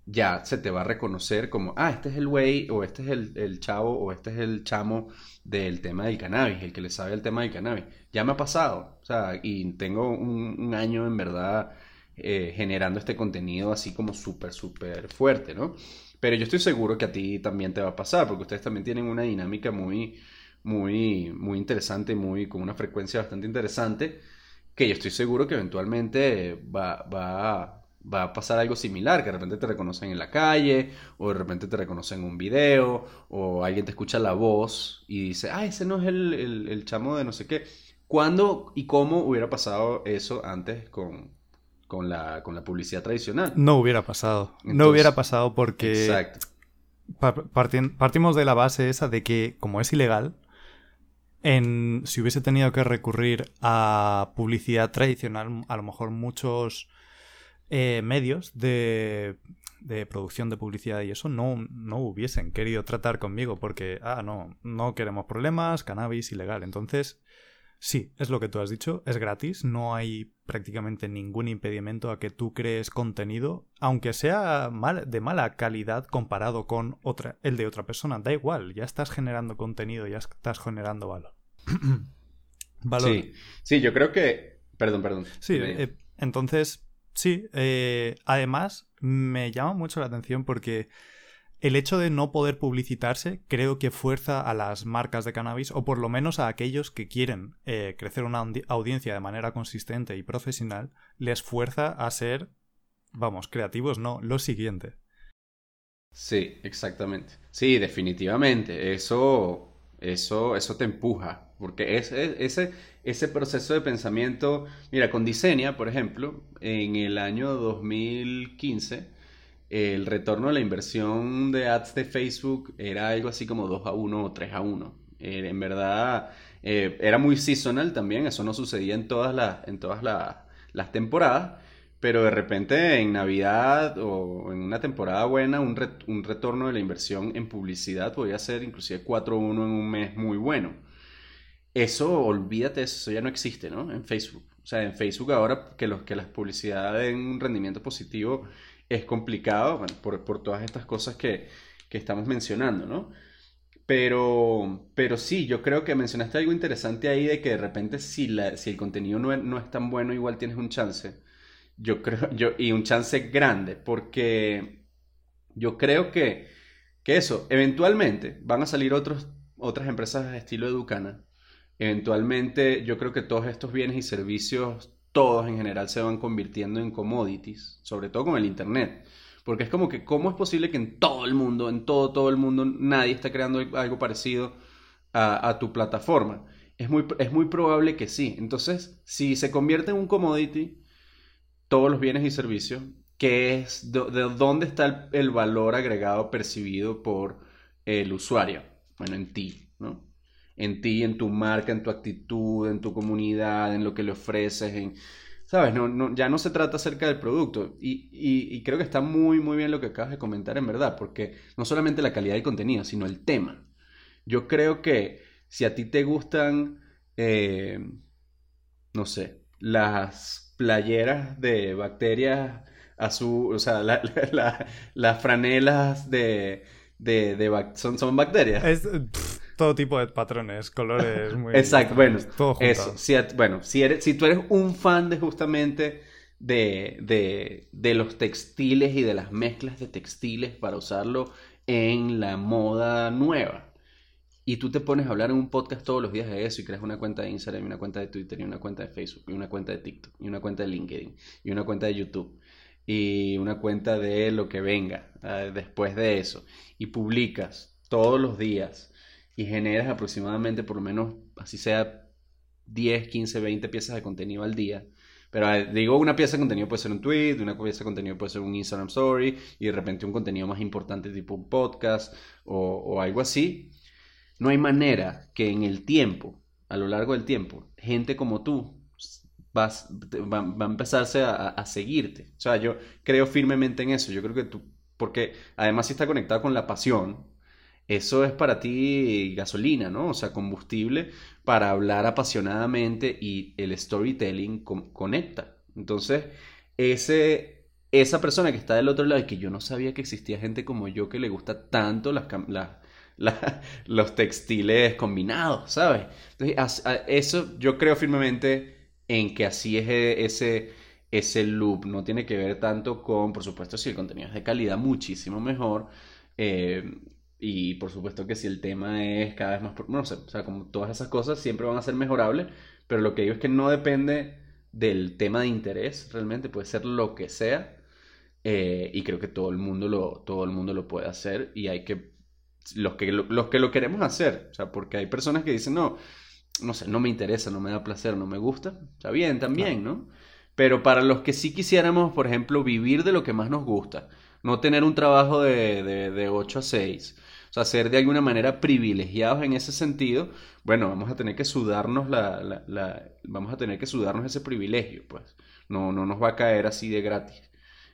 ya se te va a reconocer como, ah, este es el güey, o este es el, chavo, o este es el chamo del tema del cannabis, el que le sabe el tema del cannabis. Ya me ha pasado, o sea, y tengo un, año en verdad eh, generando este contenido así como súper, súper fuerte, ¿no? Pero yo estoy seguro que a ti también te va a pasar, porque ustedes también tienen una dinámica muy, muy, muy interesante, muy, con una frecuencia bastante interesante, que yo estoy seguro que eventualmente va, va, va a pasar algo similar, que de repente te reconocen en la calle, o de repente te reconocen en un video, o alguien te escucha la voz y dice, ah, ese no es el, el, el chamo de no sé qué. ¿Cuándo y cómo hubiera pasado eso antes con, con la, con la publicidad tradicional. No hubiera pasado. no hubiera pasado porque... Exacto. partimos de la base esa de que, como es ilegal, en, si hubiese tenido que recurrir a publicidad tradicional, a lo mejor muchos eh, medios de, de, producción de publicidad y eso no, no hubiesen querido tratar conmigo porque, ah, no, no queremos problemas, cannabis ilegal. Entonces, Sí, es lo que tú has dicho, es gratis, no hay prácticamente ningún impedimento a que tú crees contenido, aunque sea mal, de mala calidad comparado con otra, el de otra persona, da igual, ya estás generando contenido, ya estás generando valor. [clears throat] valor. Sí, sí, yo creo que... Perdón, perdón. Sí, eh, entonces, sí, eh, además me llama mucho la atención porque el hecho de no poder publicitarse creo que fuerza a las marcas de cannabis, o por lo menos a aquellos que quieren eh, crecer una audiencia de manera consistente y profesional, les fuerza a ser, vamos, creativos, no, lo siguiente. Sí, exactamente. Sí, definitivamente. Eso, eso, eso te empuja. Porque ese, ese, ese proceso de pensamiento, mira, con Diseña, por ejemplo, en el año 2015, el retorno de la inversión de ads de Facebook era algo así como 2 a 1 o 3 a 1. Eh, en verdad, eh, era muy seasonal también, eso no sucedía en todas, las, en todas las temporadas, pero de repente en Navidad o en una temporada buena, un, un retorno de la inversión en publicidad podía ser inclusive 4 a 1 en un mes muy bueno. Eso, olvídate, eso ya no existe, ¿no? En Facebook. O sea, en Facebook ahora que, los, que las publicidades den un rendimiento positivo es complicado por, todas estas cosas que, estamos mencionando, ¿no? Pero, pero sí, yo creo que mencionaste algo interesante ahí de que de repente si, la, si el contenido no es, tan bueno, igual tienes un chance. Yo creo, yo, y un chance grande, porque yo creo que, que eso, eventualmente van a salir otros, otras empresas de estilo Educana. Eventualmente yo creo que todos estos bienes y servicios todos en general se van convirtiendo en commodities, sobre todo con el Internet. Porque es como que, ¿cómo es posible que en todo el mundo, en todo, todo el mundo, nadie está creando algo parecido a, tu plataforma? Es muy, es muy probable que sí. Entonces, si se convierte en un commodity, todos los bienes y servicios, ¿qué es, de, dónde está el, valor agregado percibido por el usuario? Bueno, en ti. En ti, en tu marca, en tu actitud, en tu comunidad, en lo que le ofreces, en, ¿sabes? No, no, ya no se trata acerca del producto. Y, y, creo que está muy, muy bien lo que acabas de comentar, en verdad, porque no solamente la calidad del contenido, sino el tema. Yo creo que si a ti te gustan, eh, no sé, las playeras de bacterias azul, o sea, las franelas de... de, de son, son bacterias. Es, todo tipo de patrones, colores, muy... Exacto, bueno, todo eso. Si, bueno, si, eres, si tú eres un fan de justamente de, de, de los textiles y de las mezclas de textiles para usarlo en la moda nueva, y tú te pones a hablar en un podcast todos los días de eso y creas una cuenta de Instagram y una cuenta de Twitter y una cuenta de Facebook y una cuenta de TikTok y una cuenta de LinkedIn y una cuenta de YouTube y una cuenta de lo que venga ah, después de eso y publicas todos los días y generas aproximadamente por lo menos, así sea 10, 15, 20 piezas de contenido al día. Pero digo, una pieza de contenido puede ser un tweet, una pieza de contenido puede ser un Instagram Story y de repente un contenido más importante tipo un podcast o, algo así. No hay manera que en el tiempo, a lo largo del tiempo, gente como tú vas, va, a empezarse a, a, seguirte. O sea, yo creo firmemente en eso. Yo creo que tú, porque además si está conectado con la pasión, eso es para ti gasolina, ¿no? O sea, combustible para hablar apasionadamente y el storytelling conecta. Entonces, ese, esa persona que está del otro lado y que yo no sabía que existía gente como yo que le gusta tanto las, [laughs] los textiles combinados, ¿sabes? Entonces, eso yo creo firmemente en que así es e, ese, ese loop. No tiene que ver tanto con, por supuesto, si el contenido es de calidad, muchísimo mejor. Eh, y por supuesto que si el tema es cada vez más, no sé, o sea, como todas esas cosas siempre van a ser mejorables, pero lo que digo es que no depende del tema de interés, realmente puede ser lo que sea, eh, y creo que todo el mundo lo, todo el mundo lo puede hacer, y hay que, los que, los que lo queremos hacer, o sea, porque hay personas que dicen, no, no sé, no me interesa, no me da placer, no me gusta, está bien también, ¿no? Pero para los que sí quisiéramos, por ejemplo, vivir de lo que más nos gusta, no tener un trabajo de, de, de 8 a 6, o sea, ser de alguna manera privilegiados en ese sentido, bueno, vamos a tener que sudarnos la, la, vamos a tener que sudarnos ese privilegio, pues. No, no nos va a caer así de gratis.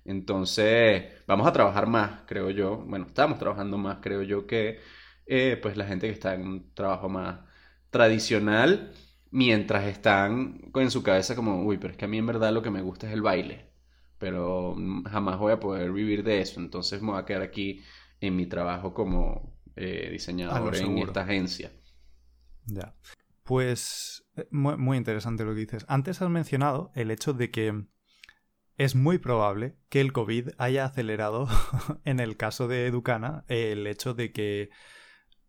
Entonces, vamos a trabajar más, creo yo. Bueno, estamos trabajando más, creo yo, que eh, pues la gente que está en un trabajo más tradicional. mientras están en su cabeza como, uy, pero es que a mí en verdad lo que me gusta es el baile, pero jamás voy a poder vivir de eso, entonces me voy a quedar aquí en mi trabajo como eh, diseñador en esta agencia. Ya. Pues eh, muy, interesante lo que dices. Antes has mencionado el hecho de que es muy probable que el COVID haya acelerado, [laughs] en el caso de Educana, el hecho de que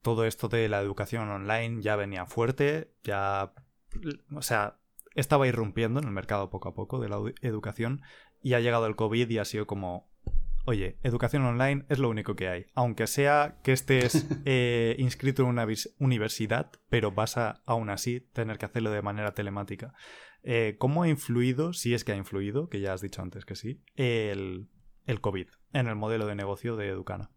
todo esto de la educación online ya venía fuerte, ya... O sea, estaba irrumpiendo en el mercado poco a poco de la educación y ha llegado el COVID y ha sido como, oye, educación online es lo único que hay. Aunque sea que estés [laughs] eh, inscrito en una universidad, pero vas a aún así tener que hacerlo de manera telemática. Eh, ¿Cómo ha influido, si es que ha influido, que ya has dicho antes que sí, el, el COVID en el modelo de negocio de Educana?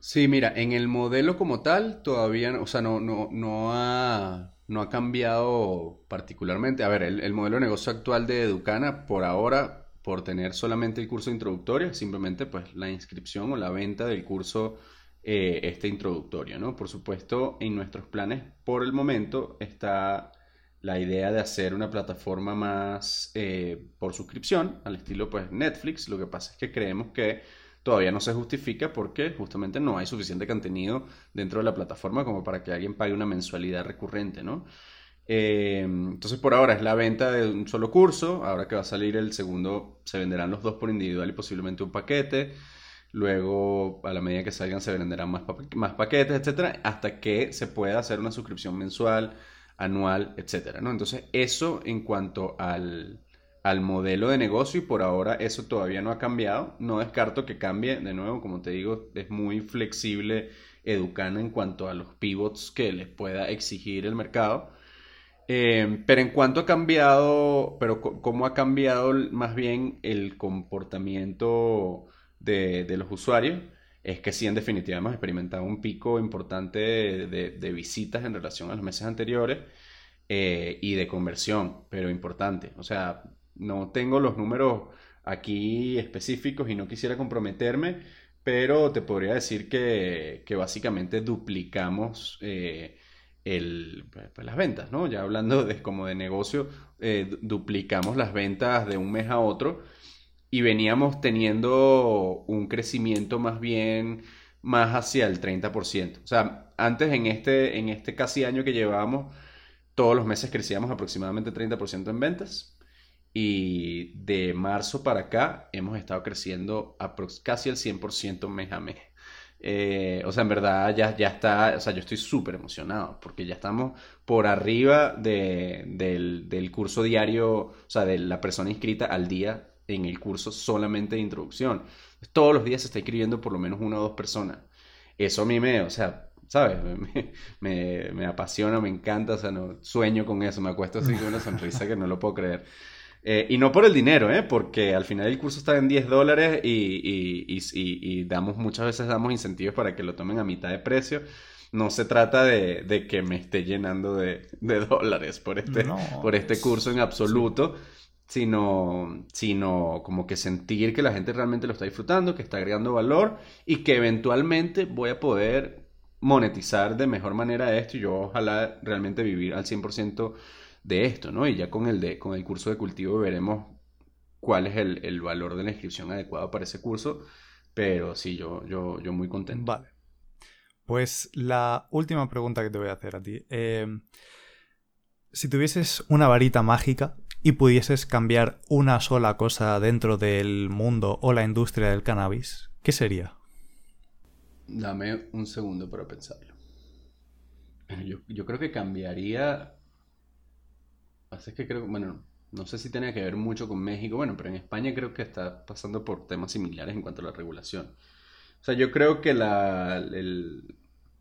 Sí, mira, en el modelo como tal todavía, o sea, no, no, no, ha, no ha cambiado particularmente. A ver, el, el modelo de negocio actual de Educana por ahora por tener solamente el curso introductorio, simplemente pues la inscripción o la venta del curso eh, este introductorio, ¿no? Por supuesto, en nuestros planes por el momento está la idea de hacer una plataforma más eh, por suscripción, al estilo pues Netflix. Lo que pasa es que creemos que todavía no se justifica porque justamente no hay suficiente contenido dentro de la plataforma como para que alguien pague una mensualidad recurrente, ¿no? Eh, entonces por ahora es la venta de un solo curso, ahora que va a salir el segundo se venderán los dos por individual y posiblemente un paquete, luego a la medida que salgan se venderán más, paquetes, etcétera, hasta que se pueda hacer una suscripción mensual, anual, etcétera, ¿no? Entonces eso en cuanto al, al modelo de negocio y por ahora eso todavía no ha cambiado, no descarto que cambie, de nuevo, como te digo, es muy flexible Educana en cuanto a los pivots que les pueda exigir el mercado. Eh, pero en cuanto ha cambiado, pero cómo ha cambiado más bien el comportamiento de, los usuarios, es que sí, en definitiva, hemos experimentado un pico importante de, visitas en relación a los meses anteriores eh, y de conversión, pero importante. O sea, no tengo los números aquí específicos y no quisiera comprometerme, pero te podría decir que, básicamente duplicamos. Eh, el, pues, las ventas, ¿no? Ya hablando de, como de negocio, eh, duplicamos las ventas de un mes a otro y veníamos teniendo un crecimiento más bien más hacia el 30%. O sea, antes en este, en este casi año que llevábamos, todos los meses crecíamos aproximadamente 30% en ventas y de marzo para acá hemos estado creciendo casi el 100% mes a mes. Eh, o sea, en verdad ya, ya está, o sea, yo estoy súper emocionado porque ya estamos por arriba del, del, curso diario, o sea, de la persona inscrita al día en el curso solamente de introducción. Todos los días se está inscribiendo por lo menos una o dos personas. Eso a mí me, o sea, ¿sabes? [laughs] Me, me, apasiona, me encanta, o sea, no, sueño con eso, me acuesto así con una sonrisa que no lo puedo creer. Eh, y no por el dinero, ¿eh? porque al final el curso está en 10 dólares y, damos, muchas veces damos incentivos para que lo tomen a mitad de precio. No se trata de, que me esté llenando de, dólares por este, por este curso en absoluto, sino, sino como que sentir que la gente realmente lo está disfrutando, que está agregando valor y que eventualmente voy a poder monetizar de mejor manera esto y yo ojalá realmente vivir al 100% de esto, ¿no? Y ya con el, de, con el curso de cultivo veremos cuál es el, valor de la inscripción adecuado para ese curso, pero sí, yo, yo, yo muy contento. Vale. Pues la última pregunta que te voy a hacer a ti. Eh, si tuvieses una varita mágica y pudieses cambiar una sola cosa dentro del mundo o la industria del cannabis, ¿qué sería? Dame un segundo para pensarlo. Yo, yo creo que cambiaría Que creo, bueno, no sé si tiene que ver mucho con México, bueno, pero en España creo que está pasando por temas similares en cuanto a la regulación. O sea, yo creo que la,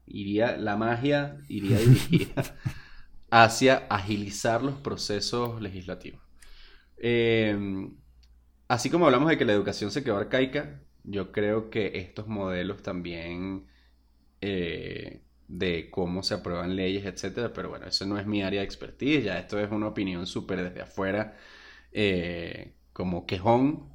iría, la magia iría [laughs] hacia agilizar los procesos legislativos. Eh, así como hablamos de que la educación se quedó arcaica, yo creo que estos modelos también eh, de cómo se aprueban leyes, etcétera, pero bueno, eso no es mi área de expertise, ya esto es una opinión súper desde afuera, eh, como quejón,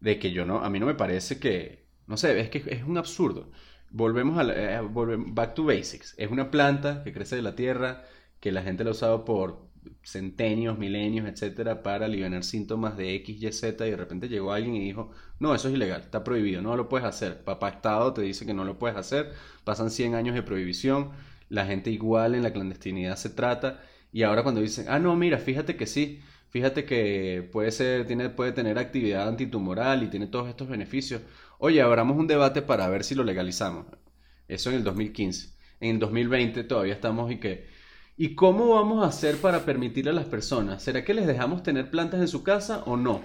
de que yo no, a mí no me parece que, no sé, es que es un absurdo. Volvemos a, eh, back to basics, es una planta que crece de la tierra, que la gente lo ha usado por centenios, milenios, etcétera, para aliviar síntomas de X, Y, Z, y de repente llegó alguien y dijo, no, eso es ilegal, está prohibido, no lo puedes hacer. Papá Estado te dice que no lo puedes hacer, pasan 100 años de prohibición, la gente igual en la clandestinidad se trata, y ahora cuando dicen, ah, no, mira, fíjate que sí, fíjate que puede ser, tiene, puede tener actividad antitumoral y tiene todos estos beneficios. Oye, abramos un debate para ver si lo legalizamos. Eso en el 2015. En el 2020 todavía estamos y que ¿Y cómo vamos a hacer para permitirle a las personas? ¿Será que les dejamos tener plantas en su casa o no?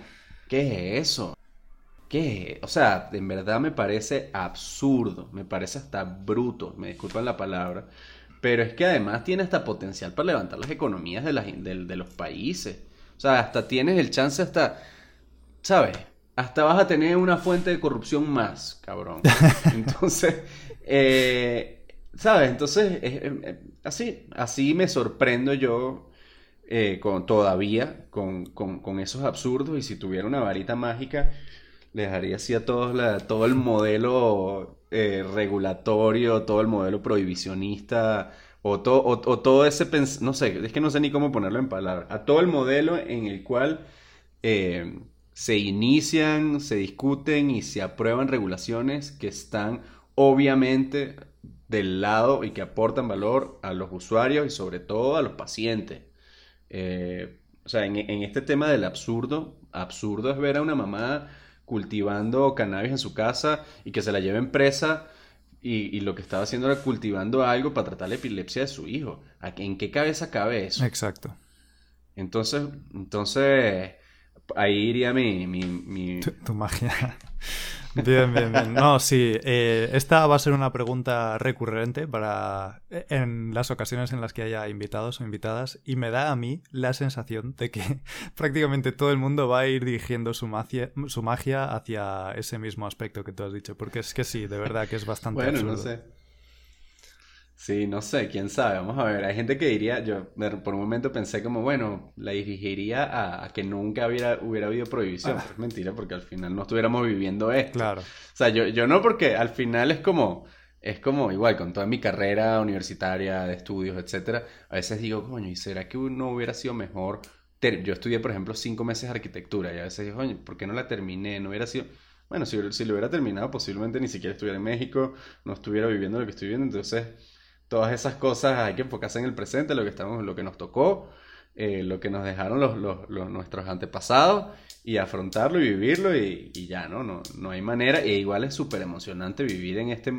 ¿Qué es eso? ¿Qué? O sea, en verdad me parece absurdo, me parece hasta bruto, me disculpan la palabra, pero es que además tiene hasta potencial para levantar las economías de, de los países. O sea, hasta tienes el chance hasta, ¿sabes? Hasta vas a tener una fuente de corrupción más, cabrón. [laughs] Entonces, eh, ¿Sabes? Entonces, así, así me sorprendo yo eh, con, todavía con, con, esos absurdos y si tuviera una varita mágica, le dejaría así a todos todo el modelo eh, regulatorio, todo el modelo prohibicionista o, o, todo ese, no sé, es que no sé ni cómo ponerlo en palabras, a todo el modelo en el cual eh, se inician, se discuten y se aprueban regulaciones que están obviamente del lado y que aportan valor a los usuarios y sobre todo a los pacientes. Eh, o sea, en, este tema del absurdo, absurdo es ver a una mamá cultivando cannabis en su casa y que se la lleven presa y, lo que estaba haciendo era cultivando algo para tratar la epilepsia de su hijo. ¿En qué cabeza cabe eso? Exacto. Entonces, entonces ahí iría mi... mi, [laughs] tu magia. Bien, bien, bien. No, sí. Eh, esta va a ser una pregunta recurrente para en las ocasiones en las que haya invitados o invitadas y me da a mí la sensación de que [laughs] prácticamente todo el mundo va a ir dirigiendo su magia, su magia hacia ese mismo aspecto que tú has dicho, porque es que sí, de verdad que es bastante bueno, no sé. Sí, no sé, quién sabe. Vamos a ver. Hay gente que diría, yo por un momento pensé como, bueno, la dirigiría a, que nunca hubiera, hubiera habido prohibición. Ah. Pero es mentira, porque al final no estuviéramos viviendo esto. Claro. O sea, yo, yo no, porque al final es como, es como igual, con toda mi carrera universitaria de estudios, etcétera, a veces digo, coño, ¿y será que no hubiera sido mejor? Yo estudié, por ejemplo, cinco meses de arquitectura y a veces digo, coño, ¿por qué no la terminé? No hubiera sido... Bueno, si, si lo hubiera terminado, posiblemente ni siquiera estuviera en México, no estuviera viviendo lo que estoy viviendo, entonces todas esas cosas hay que enfocarse en el presente, lo que, estamos, lo que nos tocó, eh, lo que nos dejaron los, los, nuestros antepasados y afrontarlo y vivirlo y, ya, ¿no? ¿no? No hay manera. E igual es súper emocionante vivir en este,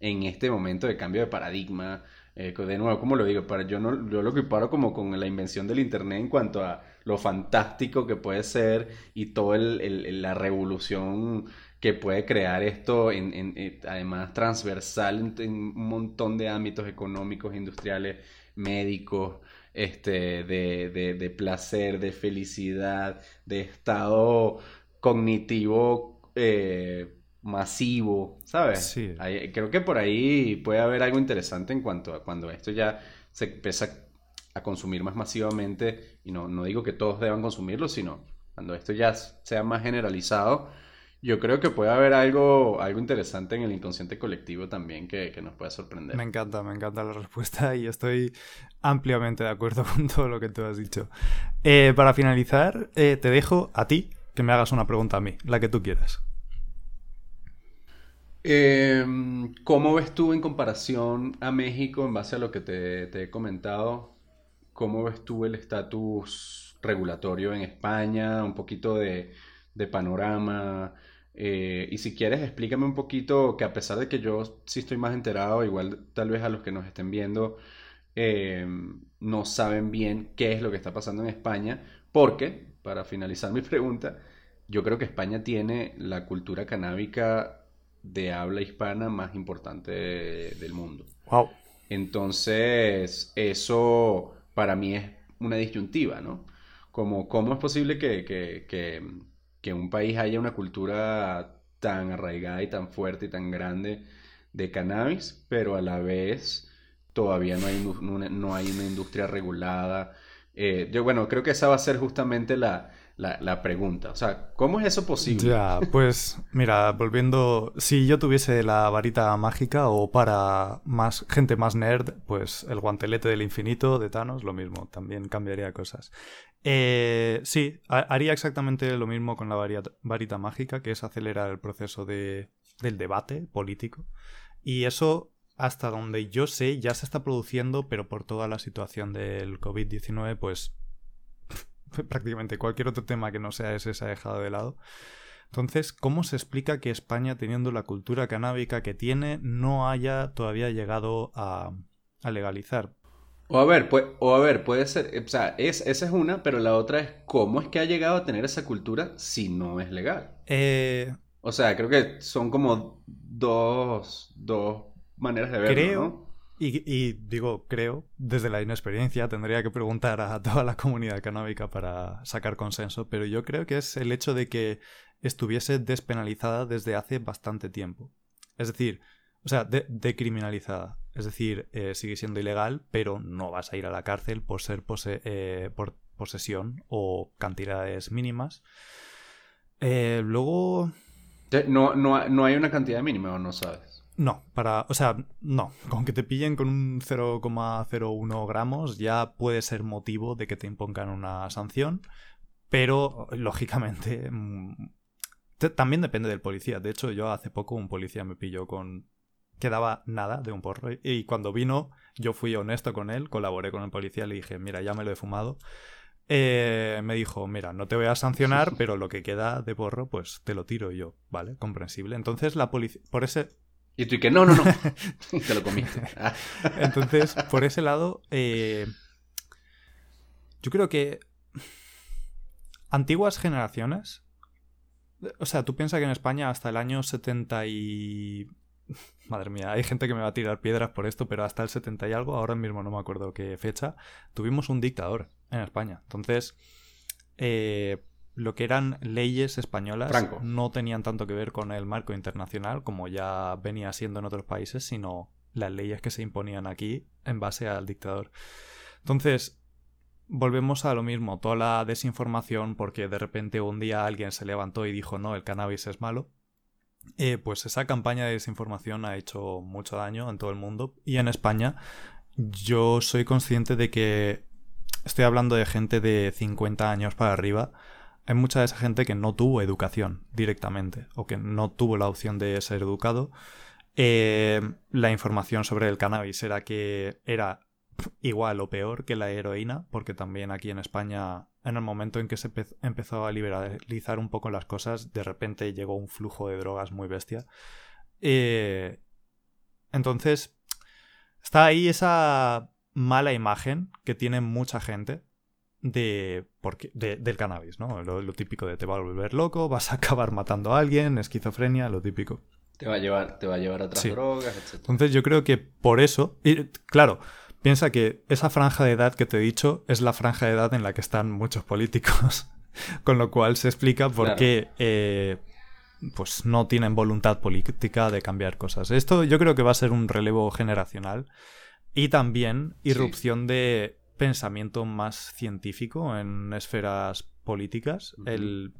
en este momento de cambio de paradigma. Eh, de nuevo, como lo digo, para, yo, no, yo lo equiparo como con la invención del Internet en cuanto a lo fantástico que puede ser y toda la revolución que puede crear esto, en, eh, además transversal en, un montón de ámbitos económicos, industriales, médicos, este, de, placer, de felicidad, de estado cognitivo eh, masivo, ¿sabes? Sí. creo que por ahí puede haber algo interesante en cuanto a cuando esto ya se empieza a consumir más masivamente, y no, no digo que todos deban consumirlo, sino cuando esto ya sea más generalizado, yo creo que puede haber algo, algo interesante en el inconsciente colectivo también que, nos pueda sorprender. Me encanta, me encanta la respuesta y estoy ampliamente de acuerdo [laughs] con todo lo que tú has dicho. Eh, para finalizar, eh, te dejo a ti que me hagas una pregunta a mí, la que tú quieras. Em, ¿Cómo ves tú en comparación a México, en base a lo que te, he comentado, cómo ves tú el estatus regulatorio en España? Un poquito de, de panorama, eh, y si quieres, explícame un poquito que a pesar de que yo sí estoy más enterado, igual tal vez a los que nos estén viendo eh, no saben bien qué es lo que está pasando en España, porque, para finalizar [laughs] mi pregunta, yo creo que España tiene la cultura canábica de habla hispana más importante del mundo. Wow. Entonces, eso para mí es una disyuntiva, ¿no? Como, ¿Cómo es posible que, que un país haya una cultura tan arraigada y tan fuerte y tan grande de cannabis, pero a la vez todavía no hay, no, hay una industria regulada. Eh, yo, bueno, creo que esa va a ser justamente la, la, pregunta. O sea, ¿cómo es eso posible? Ya, pues mira, volviendo, si yo tuviese la varita mágica o para más gente más nerd, pues el guantelete del infinito de Thanos, lo mismo, también cambiaría cosas. Eh, sí, haría exactamente lo mismo con la varita, mágica, que es acelerar el proceso de, del debate político. Y eso hasta donde yo sé, ya se está produciendo, pero por toda la situación del COVID-19, pues [laughs] prácticamente cualquier otro tema que no sea ese se ha dejado de lado. Entonces, ¿cómo se explica que España, teniendo la cultura canábica que tiene, no haya todavía llegado a, legalizar? O a ver, o a ver, puede ser, o sea, es, esa es una, pero la otra es cómo es que ha llegado a tener esa cultura si no es legal. Eh, o sea, creo que son como dos, dos maneras de verlo, creo, y, digo, creo, desde la inexperiencia, tendría que preguntar a toda la comunidad canábica para sacar consenso, pero yo creo que es el hecho de que estuviese despenalizada desde hace bastante tiempo. Es decir, o sea, decriminalizada. Es decir, eh, sigue siendo ilegal, pero no vas a ir a la cárcel por ser eh, por posesión o cantidades mínimas. Eh, luego... No, no, no hay una cantidad mínima, ¿o no sabes? No, para, o sea, no. Con que te pillen con un 0,01 gramos ya puede ser motivo de que te impongan una sanción, pero lógicamente mm, también depende del policía. De hecho, yo hace poco un policía me pilló con que daba nada de un porro y cuando vino yo fui honesto con él, colaboré con el policía, le dije, mira, ya me lo he fumado. Eh, me dijo, mira, no te voy a sancionar, [laughs] pero lo que queda de porro, pues te lo tiro yo, ¿vale? Comprensible. Entonces la policía, por ese, y tú y que no, no, no. [laughs] Te lo comiste. [laughs] Entonces, por ese lado, eh, yo creo que antiguas generaciones, o sea, tú piensas que en España hasta el año 70 y... [laughs] Madre mía, hay gente que me va a tirar piedras por esto, pero hasta el 70 y algo, ahora mismo no me acuerdo qué fecha, tuvimos un dictador en España. Entonces, eh, lo que eran leyes españolas no tenían tanto que ver con el marco internacional, como ya venía siendo en otros países, sino las leyes que se imponían aquí en base al dictador. Entonces, volvemos a lo mismo, toda la desinformación, porque de repente un día alguien se levantó y dijo no, el cannabis es malo. Eh, pues esa campaña de desinformación ha hecho mucho daño en todo el mundo y en España yo soy consciente de que estoy hablando de gente de 50 años para arriba hay mucha de esa gente que no tuvo educación directamente o que no tuvo la opción de ser educado. Eh, la información sobre el cannabis era que era igual o peor que la heroína, porque también aquí en España, en el momento en que se empezó a liberalizar un poco las cosas, de repente llegó un flujo de drogas muy bestia. Eh, entonces, está ahí esa mala imagen que tiene mucha gente de, porque, del cannabis, ¿no? Lo, típico de te va a volver loco, vas a acabar matando a alguien, esquizofrenia, lo típico. Te va a llevar, te va a, llevar a otras drogas, etc. Entonces yo creo que por eso, y claro, piensa que esa franja de edad que te he dicho es la franja de edad en la que están muchos políticos, [laughs] con lo cual se explica por qué eh, pues no tienen voluntad política de cambiar cosas. Esto yo creo que va a ser un relevo generacional y también irrupción de pensamiento más científico en esferas políticas. El,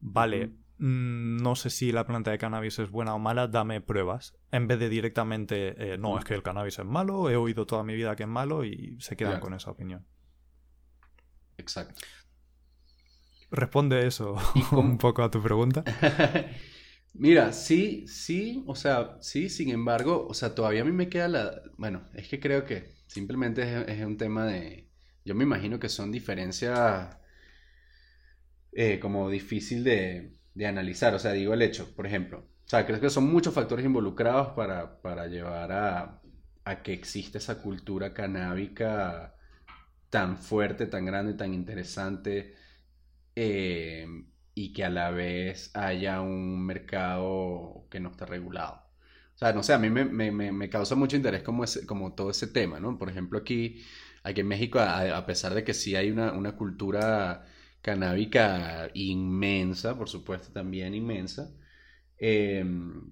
vale, mm, no sé si la planta de cannabis es buena o mala, dame pruebas. En vez de directamente, eh, no, es que el cannabis es malo, he oído toda mi vida que es malo y se quedan con esa opinión. Exacto. Responde eso [laughs] un poco a tu pregunta. [laughs] Mira, sí, sí, o sea, sí, sin embargo, o sea, todavía a mí me queda la... Bueno, es que creo que Simplemente es, un tema de... Yo me imagino que son diferencias eh, como difícil de, analizar. O sea, digo el hecho, por ejemplo. O sea, creo que son muchos factores involucrados para, llevar a, que exista esa cultura canábica tan fuerte, tan grande, tan interesante. Eh, y que a la vez haya un mercado que no está regulado. O sea, no sé, a mí me, causa mucho interés como, como todo ese tema, ¿no? Por ejemplo, aquí, aquí en México, a, pesar de que sí hay una, cultura canábica inmensa, por supuesto, también inmensa, em,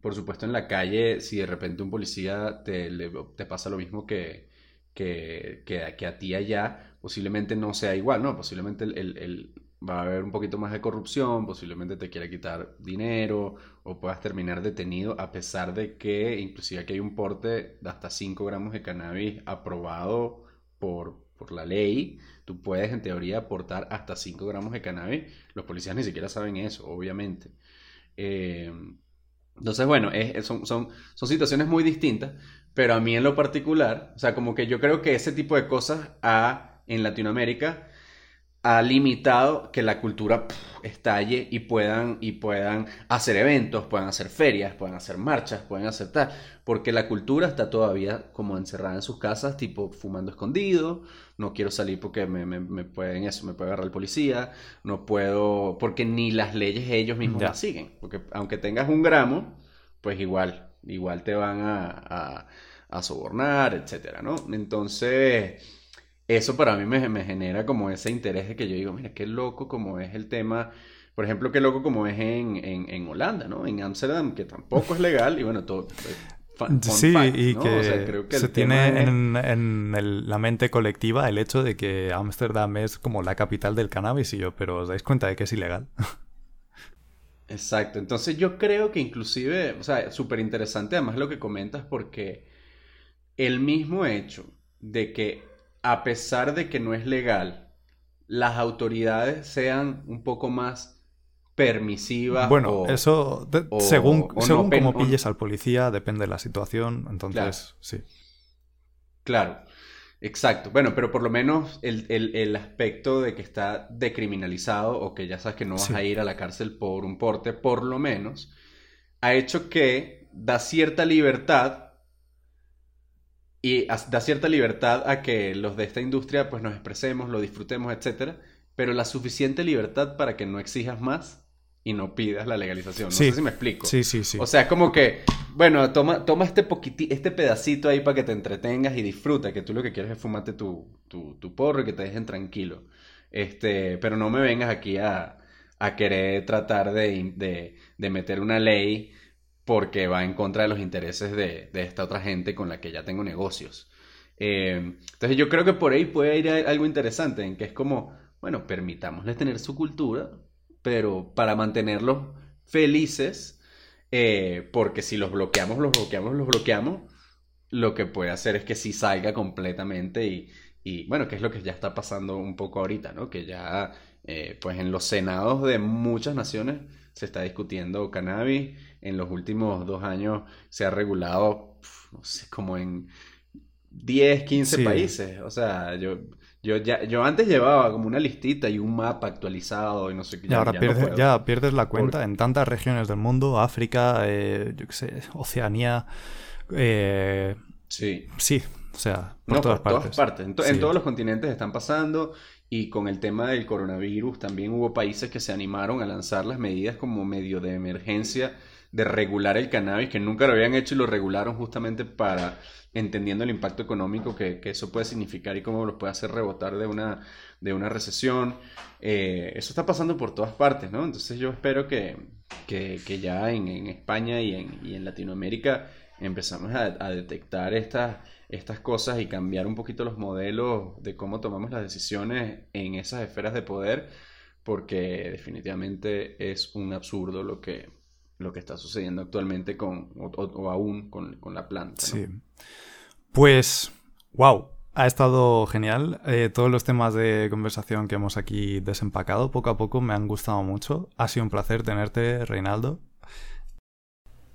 por supuesto en la calle, si de repente un policía te, te pasa lo mismo que, que, que, a ti allá, posiblemente no sea igual, ¿no? Posiblemente el, va a haber un poquito más de corrupción, posiblemente te quiera quitar dinero o puedas terminar detenido a pesar de que inclusive aquí hay un porte de hasta 5 gramos de cannabis aprobado por, por la ley. Tú puedes en teoría aportar hasta 5 gramos de cannabis. Los policías ni siquiera saben eso, obviamente. Eh, entonces, bueno, son, son, son situaciones muy distintas, pero a mí en lo particular, o sea, como que yo creo que ese tipo de cosas a, en Latinoamérica ha limitado que la cultura estalle y puedan, y puedan hacer eventos, puedan hacer ferias, puedan hacer marchas, pueden hacer tal, porque la cultura está todavía como encerrada en sus casas, tipo fumando escondido, no quiero salir porque me, me, pueden eso, me puede agarrar el policía, no puedo, porque ni las leyes ellos mismos las siguen, porque aunque tengas un gramo, pues igual, igual te van a, a, a sobornar, etcétera, ¿no? Entonces eso para mí me, genera como ese interés de que yo digo, mira, qué loco como es el tema, por ejemplo, qué loco como es en, Holanda, ¿no? En Ámsterdam, que tampoco es legal y bueno, todo... sí, y que, se tiene en, la mente colectiva el hecho de que Ámsterdam es como la capital del cannabis y yo, pero os dais cuenta de que es ilegal. [laughs] Exacto, entonces yo creo que inclusive, o sea, súper interesante además lo que comentas porque el mismo hecho de que a pesar de que no es legal, las autoridades sean un poco más permisivas. Bueno, eso según, según cómo pilles al policía, depende de la situación, entonces sí. Claro, exacto. Bueno, pero por lo menos el, aspecto de que está decriminalizado o que ya sabes que no vas a ir a la cárcel por un porte, por lo menos, ha hecho que da cierta libertad y da cierta libertad a que los de esta industria pues nos expresemos, lo disfrutemos, etcétera, pero la suficiente libertad para que no exijas más y no pidas la legalización. No sé si me explico. Sí, sí, sí. O sea, es como que, bueno, toma, toma este este pedacito ahí para que te entretengas y disfruta, que tú lo que quieres es fumarte tu, tu, tu porro y que te dejen tranquilo. Este, pero no me vengas aquí a, a querer tratar de, de, de meter una ley porque va en contra de los intereses de, esta otra gente con la que ya tengo negocios. Eh, entonces yo creo que por ahí puede ir algo interesante, en que es como, bueno, permitámosles tener su cultura, pero para mantenerlos felices, eh, porque si los bloqueamos, los bloqueamos, los bloqueamos, lo que puede hacer es que sí salga completamente y, bueno, que es lo que ya está pasando un poco ahorita, ¿no? Que ya, eh, pues en los senados de muchas naciones se está discutiendo cannabis en los últimos dos años se ha regulado, no sé, como en 10, 15 países. O sea, yo, yo, ya, yo antes llevaba como una listita y un mapa actualizado y no sé qué. Ya, ahora ya pierdes la cuenta en tantas regiones del mundo, África, eh, yo qué sé, Oceanía. Eh, sí. Sí, o sea, por todas partes. partes. En, en, todos los continentes están pasando y con el tema del coronavirus también hubo países que se animaron a lanzar las medidas como medio de emergencia de regular el cannabis, que nunca lo habían hecho y lo regularon justamente para, entendiendo el impacto económico que, eso puede significar y cómo los puede hacer rebotar de una, de una recesión. Eh, eso está pasando por todas partes, ¿no? Entonces yo espero que, ya en, España y en, y en, Latinoamérica empezamos a, detectar estas, estas cosas y cambiar un poquito los modelos de cómo tomamos las decisiones en esas esferas de poder, porque definitivamente es un absurdo lo que, lo que está sucediendo actualmente con, o, aún con, la planta. Sí. Pues, wow, ha estado genial. Eh, todos los temas de conversación que hemos aquí desempacado poco a poco me han gustado mucho. Ha sido un placer tenerte, Reinaldo.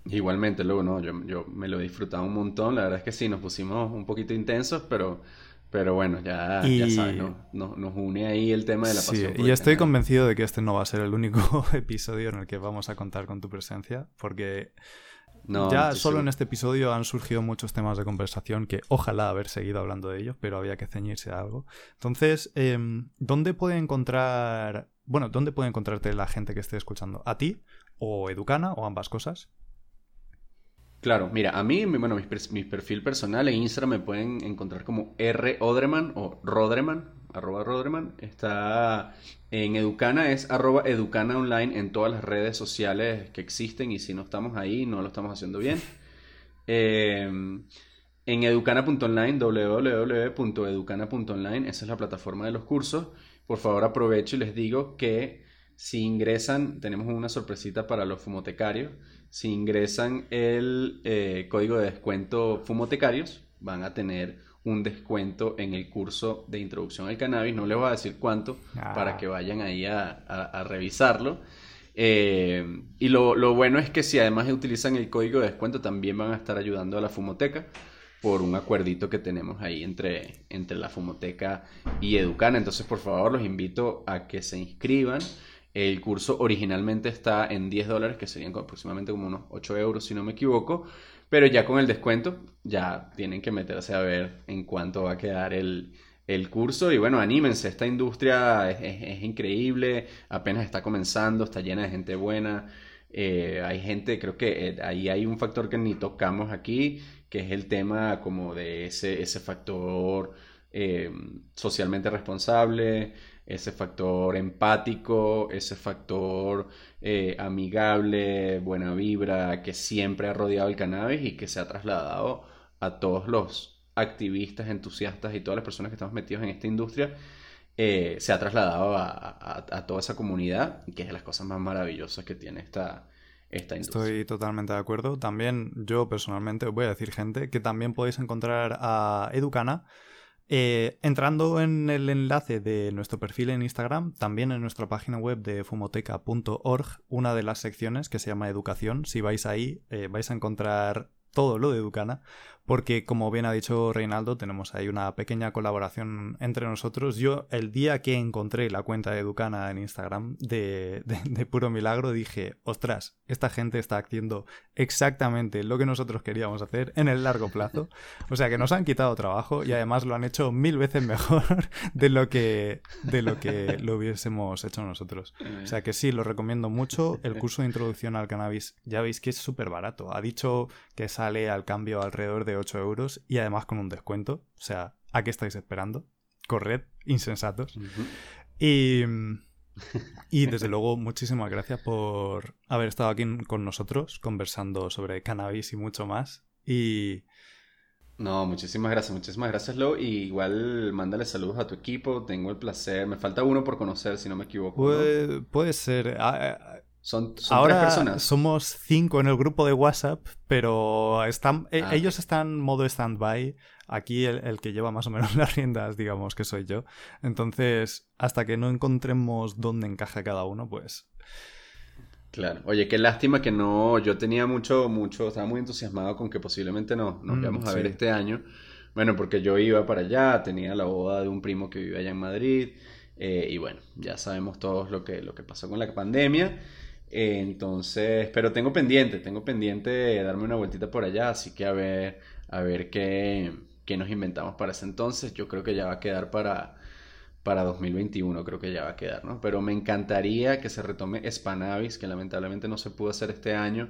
Igualmente, luego, ¿no? Yo, yo me lo he disfrutado un montón. La verdad es que sí, nos pusimos un poquito intensos, pero pero bueno, ya, sabes, ¿no? Nos, une ahí el tema de la pasión. y estoy convencido de que este no va a ser el único [laughs] episodio en el que vamos a contar con tu presencia, porque ya solo en este episodio han surgido muchos temas de conversación que ojalá haber seguido hablando de ellos, pero había que ceñirse a algo. Entonces, em, ¿dónde puede encontrar, bueno, dónde puede encontrarte la gente que esté escuchando? ¿A ti o Educana o ambas cosas? Claro, mira, a mí, bueno, mi, perfil personal en Instagram me pueden encontrar como R Odreman o Rodreman, arroba Rodreman. Está en Educana, es arroba Educana Online en todas las redes sociales que existen y si no estamos ahí, no lo estamos haciendo bien. [laughs] Em, en educana.online, www.educana.online, esa es la plataforma de los cursos. Por favor, aprovecho y les digo que si ingresan, tenemos una sorpresita para los fumotecarios. Si ingresan el eh, código de descuento fumotecarios, van a tener un descuento en el curso de introducción al cannabis. No les voy a decir cuánto para ah. que vayan ahí a, revisarlo. Eh, y lo, lo, bueno es que si además utilizan el código de descuento, también van a estar ayudando a la fumoteca por un acuerdito que tenemos ahí entre, entre la fumoteca y Educana. Entonces, por favor, los invito a que se inscriban. El curso originalmente está en 10 dólares, que serían aproximadamente como unos 8 euros, si no me equivoco. Pero ya con el descuento, ya tienen que meterse a ver en cuánto va a quedar el, curso. Y bueno, anímense, esta industria es, increíble, apenas está comenzando, está llena de gente buena. Eh, hay gente, creo que eh, ahí hay un factor que ni tocamos aquí, que es el tema como de ese, ese factor eh, socialmente responsable ese factor empático, ese factor eh, amigable, buena vibra, que siempre ha rodeado el cannabis y que se ha trasladado a todos los activistas, entusiastas y todas las personas que estamos metidos en esta industria, eh, se ha trasladado a, toda esa comunidad, que es de las cosas más maravillosas que tiene esta, esta industria. Estoy totalmente de acuerdo. También yo personalmente voy a decir, gente, que también podéis encontrar a Educana eh, entrando en el enlace de nuestro perfil en Instagram, también en nuestra página web de fumoteca.org, una de las secciones que se llama Educación, si vais ahí eh, vais a encontrar todo lo de Educana, porque como bien ha dicho Reinaldo, tenemos ahí una pequeña colaboración entre nosotros. Yo el día que encontré la cuenta de Educana en Instagram de, puro milagro dije, ostras, esta gente está haciendo exactamente lo que nosotros queríamos hacer en el largo plazo. O sea que nos han quitado trabajo y además lo han hecho mil veces mejor [laughs] de lo que, de lo, que lo hubiésemos hecho nosotros. O sea que sí, lo recomiendo mucho. El curso de introducción al cannabis, ya veis que es súper barato. Ha dicho que sale al cambio alrededor de 8 euros y además con un descuento. O sea, ¿a qué estáis esperando? Corred, insensatos. Y. Y desde luego, muchísimas gracias por haber estado aquí con nosotros conversando sobre cannabis y mucho más. Y. No, muchísimas gracias, muchísimas gracias, Lo. Y igual mándale saludos a tu equipo. Tengo el placer. Me falta uno por conocer, si no me equivoco. Puede, ser. Ah, eh, son, Ahora personas. somos cinco en el grupo de WhatsApp, pero están, e, ah, ellos están en modo stand-by. Aquí el, que lleva más o menos [laughs] las riendas, digamos que soy yo. Entonces, hasta que no encontremos dónde encaja cada uno, pues... Claro. Oye, qué lástima que no... Yo tenía mucho, mucho... Estaba muy entusiasmado con que posiblemente no, nos mm, a ver este año. Bueno, porque yo iba para allá, tenía la boda de un primo que vive allá en Madrid. Eh, y bueno, ya sabemos todos lo que, lo que pasó con la pandemia. Eh, entonces, pero tengo pendiente, tengo pendiente de darme una vueltita por allá, así que a ver, a ver qué, qué nos inventamos para ese entonces. Yo creo que ya va a quedar para, para 2021, creo que ya va a quedar, ¿no? Pero me encantaría que se retome Spanavis, que lamentablemente no se pudo hacer este año.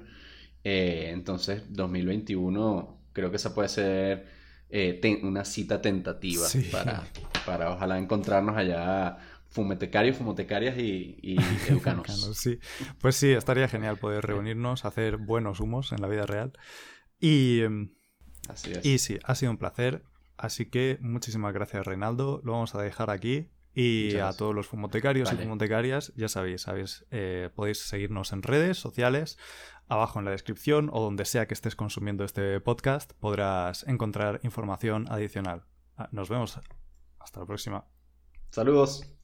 Eh, entonces, 2021 creo que esa puede ser eh, una cita tentativa para, para ojalá encontrarnos allá fumetecarios, fumotecarias y, y [laughs] educanos. sí. Pues sí, estaría genial poder reunirnos, hacer buenos humos en la vida real. Y, em, Así es. y sí, ha sido un placer. Así que muchísimas gracias, Reinaldo. Lo vamos a dejar aquí. Y a todos los fumotecarios y fumotecarias, ya sabéis, sabéis eh, podéis seguirnos en redes sociales, abajo en la descripción o donde sea que estés consumiendo este podcast, podrás encontrar información adicional. Ah, nos vemos. Hasta la próxima. Saludos.